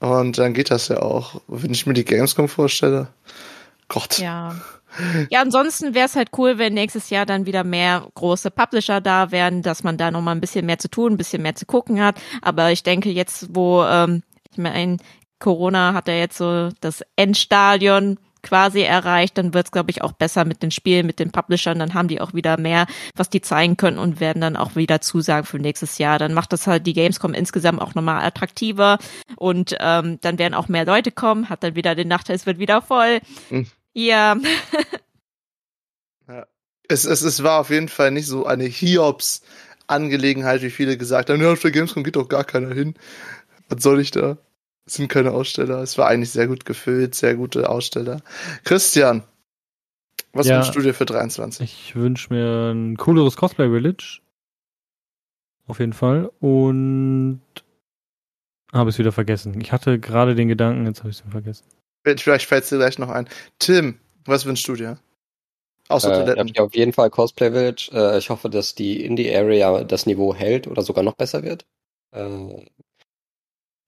und dann geht das ja auch. Wenn ich mir die Gamescom vorstelle, Gott. Ja. Ja, ansonsten wäre es halt cool, wenn nächstes Jahr dann wieder mehr große Publisher da wären, dass man da nochmal ein bisschen mehr zu tun, ein bisschen mehr zu gucken hat. Aber ich denke jetzt, wo, ähm, ich meine, Corona hat ja jetzt so das Endstadion quasi erreicht, dann wird es, glaube ich, auch besser mit den Spielen, mit den Publishern, dann haben die auch wieder mehr, was die zeigen können und werden dann auch wieder zusagen für nächstes Jahr. Dann macht das halt die Gamescom insgesamt auch nochmal attraktiver und ähm, dann werden auch mehr Leute kommen, hat dann wieder den Nachteil, es wird wieder voll. Mhm. Ja, Es, es, es war auf jeden Fall nicht so eine Hiobs-Angelegenheit, wie viele gesagt haben, ja, auf der Gamescom geht doch gar keiner hin. Was soll ich da? Es sind keine Aussteller. Es war eigentlich sehr gut gefüllt, sehr gute Aussteller. Christian, was Ja. wünschst du dir für 23? Ich wünsche mir ein cooleres Cosplay Village. Auf jeden Fall. Und habe es wieder vergessen. Ich hatte gerade den Gedanken, jetzt habe ich es vergessen. Vielleicht fällt es dir gleich noch ein. Tim, was wünschst du dir? Außer Äh, Toiletten. ich auf jeden Fall Cosplay Village. Äh, ich hoffe, dass die Indie-Area das Niveau hält oder sogar noch besser wird. Äh,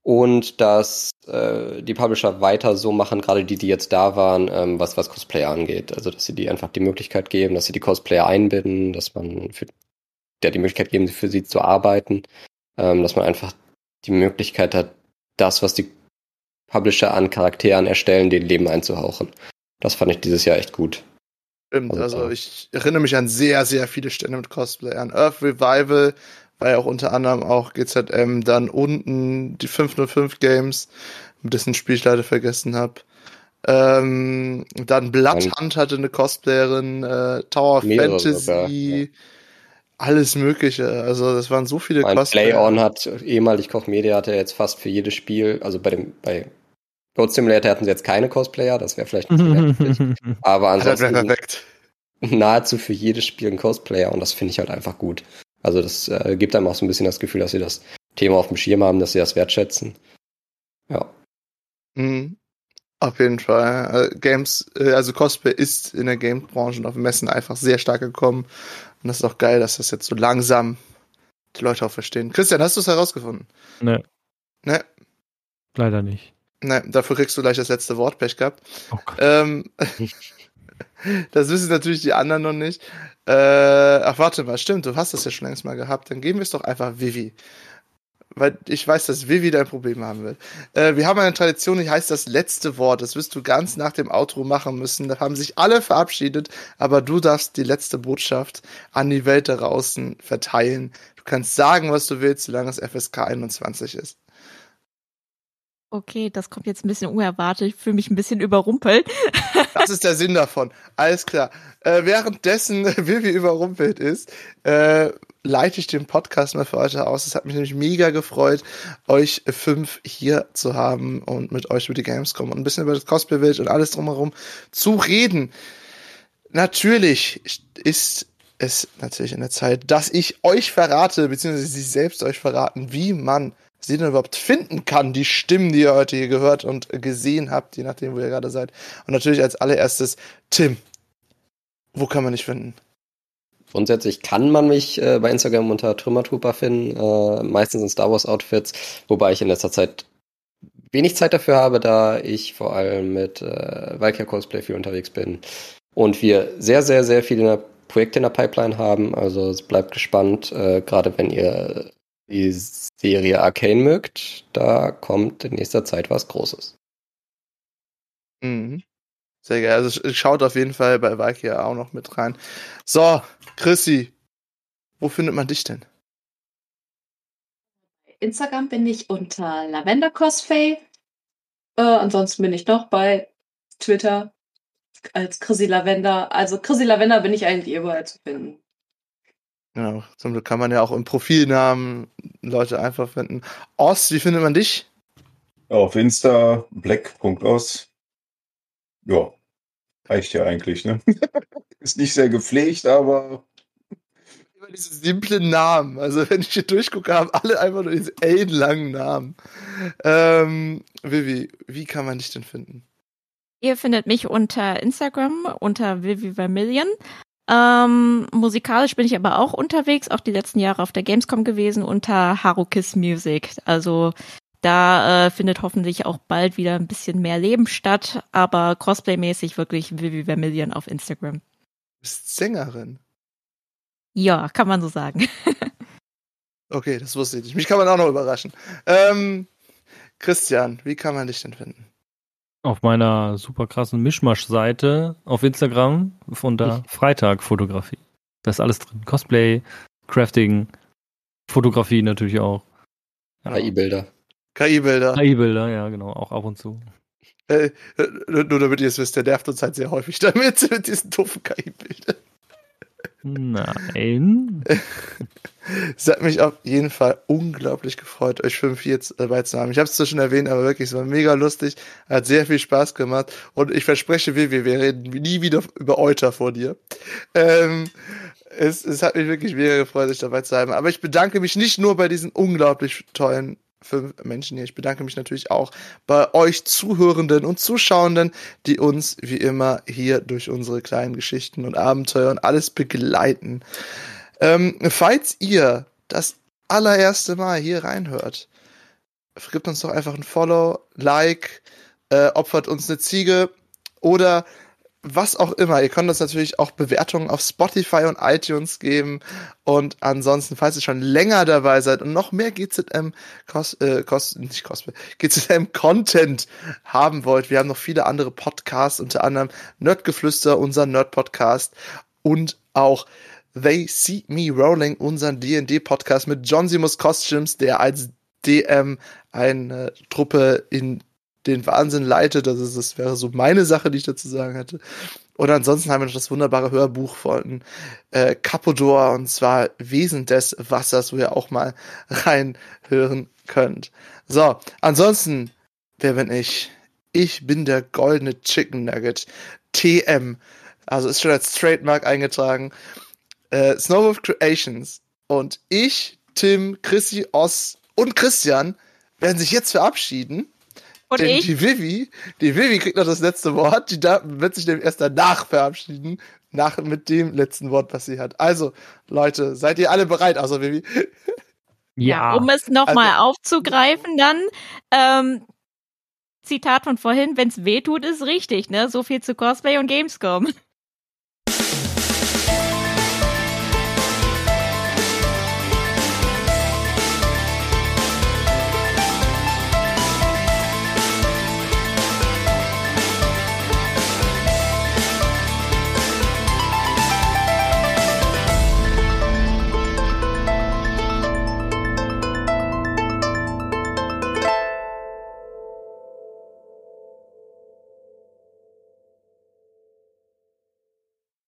und dass äh, die Publisher weiter so machen, gerade die, die jetzt da waren, ähm, was, was Cosplayer angeht. Also, dass sie die einfach die Möglichkeit geben, dass sie die Cosplayer einbinden, dass man für der die Möglichkeit geben, für sie zu arbeiten, ähm, dass man einfach die Möglichkeit hat, das, was die Publisher an Charakteren erstellen, den Leben einzuhauchen. Das fand ich dieses Jahr echt gut. Stimmt, Also, also ich erinnere mich an sehr, sehr viele Stände mit Cosplay. An Earth Revival war ja auch unter anderem auch GZM, dann unten die 505 Games, dessen Spiel ich leider vergessen habe. Ähm, dann Bloodhunt hatte eine Cosplayerin, äh, Tower Fantasy, sogar, ja. alles Mögliche. Also das waren so viele Mein Cosplayer. Play-On hat, ehemalig Koch Media hatte jetzt fast für jedes Spiel, also bei dem, bei Goat Simulator hatten sie jetzt keine Cosplayer, das wäre vielleicht nicht so merkwürdig, aber ansonsten perfekt. nahezu für jedes Spiel ein Cosplayer und das finde ich halt einfach gut. Also das äh, gibt einem auch so ein bisschen das Gefühl, dass sie das Thema auf dem Schirm haben, dass sie das wertschätzen. Ja. Mhm. Auf jeden Fall. Äh, Games, äh, also Cosplay ist in der Game-Branche und auf Messen einfach sehr stark gekommen. Und das ist auch geil, dass das jetzt so langsam die Leute auch verstehen. Christian, hast du es herausgefunden? ne, Ne, leider nicht. Ne, dafür kriegst du gleich das letzte Wort, Pech gehabt. Oh. Ähm, das wissen natürlich die anderen noch nicht. Äh, ach, warte mal, stimmt, du hast das ja schon längst mal gehabt. Dann geben wir es doch einfach Vivi. Weil ich weiß, dass Vivi dein Problem haben will. Äh, wir haben eine Tradition, die heißt das letzte Wort. Das wirst du ganz nach dem Outro machen müssen. Da haben sich alle verabschiedet, aber du darfst die letzte Botschaft an die Welt da draußen verteilen. Du kannst sagen, was du willst, solange es FSK 21 ist. Okay, das kommt jetzt ein bisschen unerwartet. Ich fühle mich ein bisschen überrumpelt. Das ist der Sinn davon. Alles klar. Äh, währenddessen Vivi überrumpelt ist, äh, leite ich den Podcast mal für heute aus. Es hat mich nämlich mega gefreut, euch fünf hier zu haben und mit euch über die Gamescom und ein bisschen über das Cosplay-Welt und alles drumherum zu reden. Natürlich ist es natürlich in der Zeit, dass ich euch verrate, beziehungsweise sie selbst euch verraten, wie man sie denn überhaupt finden kann, die Stimmen, die ihr heute hier gehört und gesehen habt, je nachdem, wo ihr gerade seid. Und natürlich als allererstes, Tim, wo kann man dich finden? Grundsätzlich kann man mich äh, bei Instagram unter Trümmertrooper finden, äh, meistens in Star Wars Outfits, wobei ich in letzter Zeit wenig Zeit dafür habe, da ich vor allem mit äh, Valkyrie Cosplay viel unterwegs bin und wir sehr, sehr, sehr viele Projekte in der Pipeline haben. Also es bleibt gespannt, äh, gerade wenn ihr die Serie Arcane mögt, da kommt in nächster Zeit was Großes. Mhm. Sehr geil. Also sch- schaut auf jeden Fall bei Valkyria auch noch mit rein. So, Chrissy, wo findet man dich denn? Instagram bin ich unter Lavender Cosplay. Äh, ansonsten bin ich noch bei Twitter als Chrissy Lavender. Also Chrissy Lavender bin ich eigentlich überall zu finden. Genau, zum Glück kann man ja auch im Profilnamen Leute einfach finden. Ost, wie findet man dich? Auf Insta black.os. Ja, reicht ja eigentlich, ne? Ist nicht sehr gepflegt, aber Immer diese simplen Namen. Also wenn ich hier durchgucke, haben alle einfach nur diese ellenlangen Namen. Ähm, Vivi, wie kann man dich denn finden? Ihr findet mich unter Instagram unter Vivi Vermillion. Ähm, musikalisch bin ich aber auch unterwegs, auch die letzten Jahre auf der Gamescom gewesen unter Harukiss Music. Also da äh, findet hoffentlich auch bald wieder ein bisschen mehr Leben statt, aber Cosplay-mäßig wirklich Vivi Vermillion auf Instagram. Du bist Sängerin. Ja, kann man so sagen. Okay, das wusste ich nicht. Mich kann man auch noch überraschen. Ähm, Christian, wie kann man dich denn finden? Auf meiner super krassen Mischmasch-Seite auf Instagram von der Freitag-Fotografie. Da ist alles drin. Cosplay, Crafting, Fotografie natürlich auch. Ja. KI-Bilder. KI-Bilder. KI-Bilder, ja, genau, auch ab und zu. Äh, nur nur damit ihr es wisst, der nervt uns halt sehr häufig damit, mit diesen doofen KI-Bildern. Nein. Es hat mich auf jeden Fall unglaublich gefreut, euch fünf hier dabei zu haben. Ich habe es zwar schon erwähnt, aber wirklich, es war mega lustig, hat sehr viel Spaß gemacht und ich verspreche, Vivi, wir reden nie wieder über Euter vor dir. Ähm, es, es hat mich wirklich mega gefreut, euch dabei zu haben. Aber ich bedanke mich nicht nur bei diesen unglaublich tollen fünf Menschen hier. Ich bedanke mich natürlich auch bei euch Zuhörenden und Zuschauenden, die uns wie immer hier durch unsere kleinen Geschichten und Abenteuer und alles begleiten. Ähm, falls ihr das allererste Mal hier reinhört, gebt uns doch einfach ein Follow, Like, äh, opfert uns eine Ziege oder was auch immer. Ihr könnt uns natürlich auch Bewertungen auf Spotify und iTunes geben. Und ansonsten, falls ihr schon länger dabei seid und noch mehr GZM Kos äh, Kos nicht Cosplay, GZM Content haben wollt, wir haben noch viele andere Podcasts, unter anderem Nerdgeflüster, unser Nerd-Podcast und auch They See Me Rolling, unseren D&D-Podcast mit John Simus Costumes, der als DM eine Truppe in den Wahnsinn leitet. Also das wäre so meine Sache, die ich dazu sagen hätte. Und ansonsten haben wir noch das wunderbare Hörbuch von äh, Capodor und zwar Wesen des Wassers, wo ihr auch mal reinhören könnt. So, ansonsten, wer bin ich? Ich bin der goldene Chicken Nugget. TM. Also ist schon als Trademark eingetragen. Äh, Snowwolf Creations. Und ich, Tim, Chrissy, Oss und Christian werden sich jetzt verabschieden. Und Denn ich? die Vivi, die Vivi kriegt noch das letzte Wort. Die da wird sich nämlich erst danach verabschieden. Nach, mit dem letzten Wort, was sie hat. Also, Leute, seid ihr alle bereit? Also, Vivi. Ja, um es nochmal Also- aufzugreifen, dann ähm, Zitat von vorhin, wenn's weh tut, ist richtig, ne? So viel zu Cosplay und Gamescom.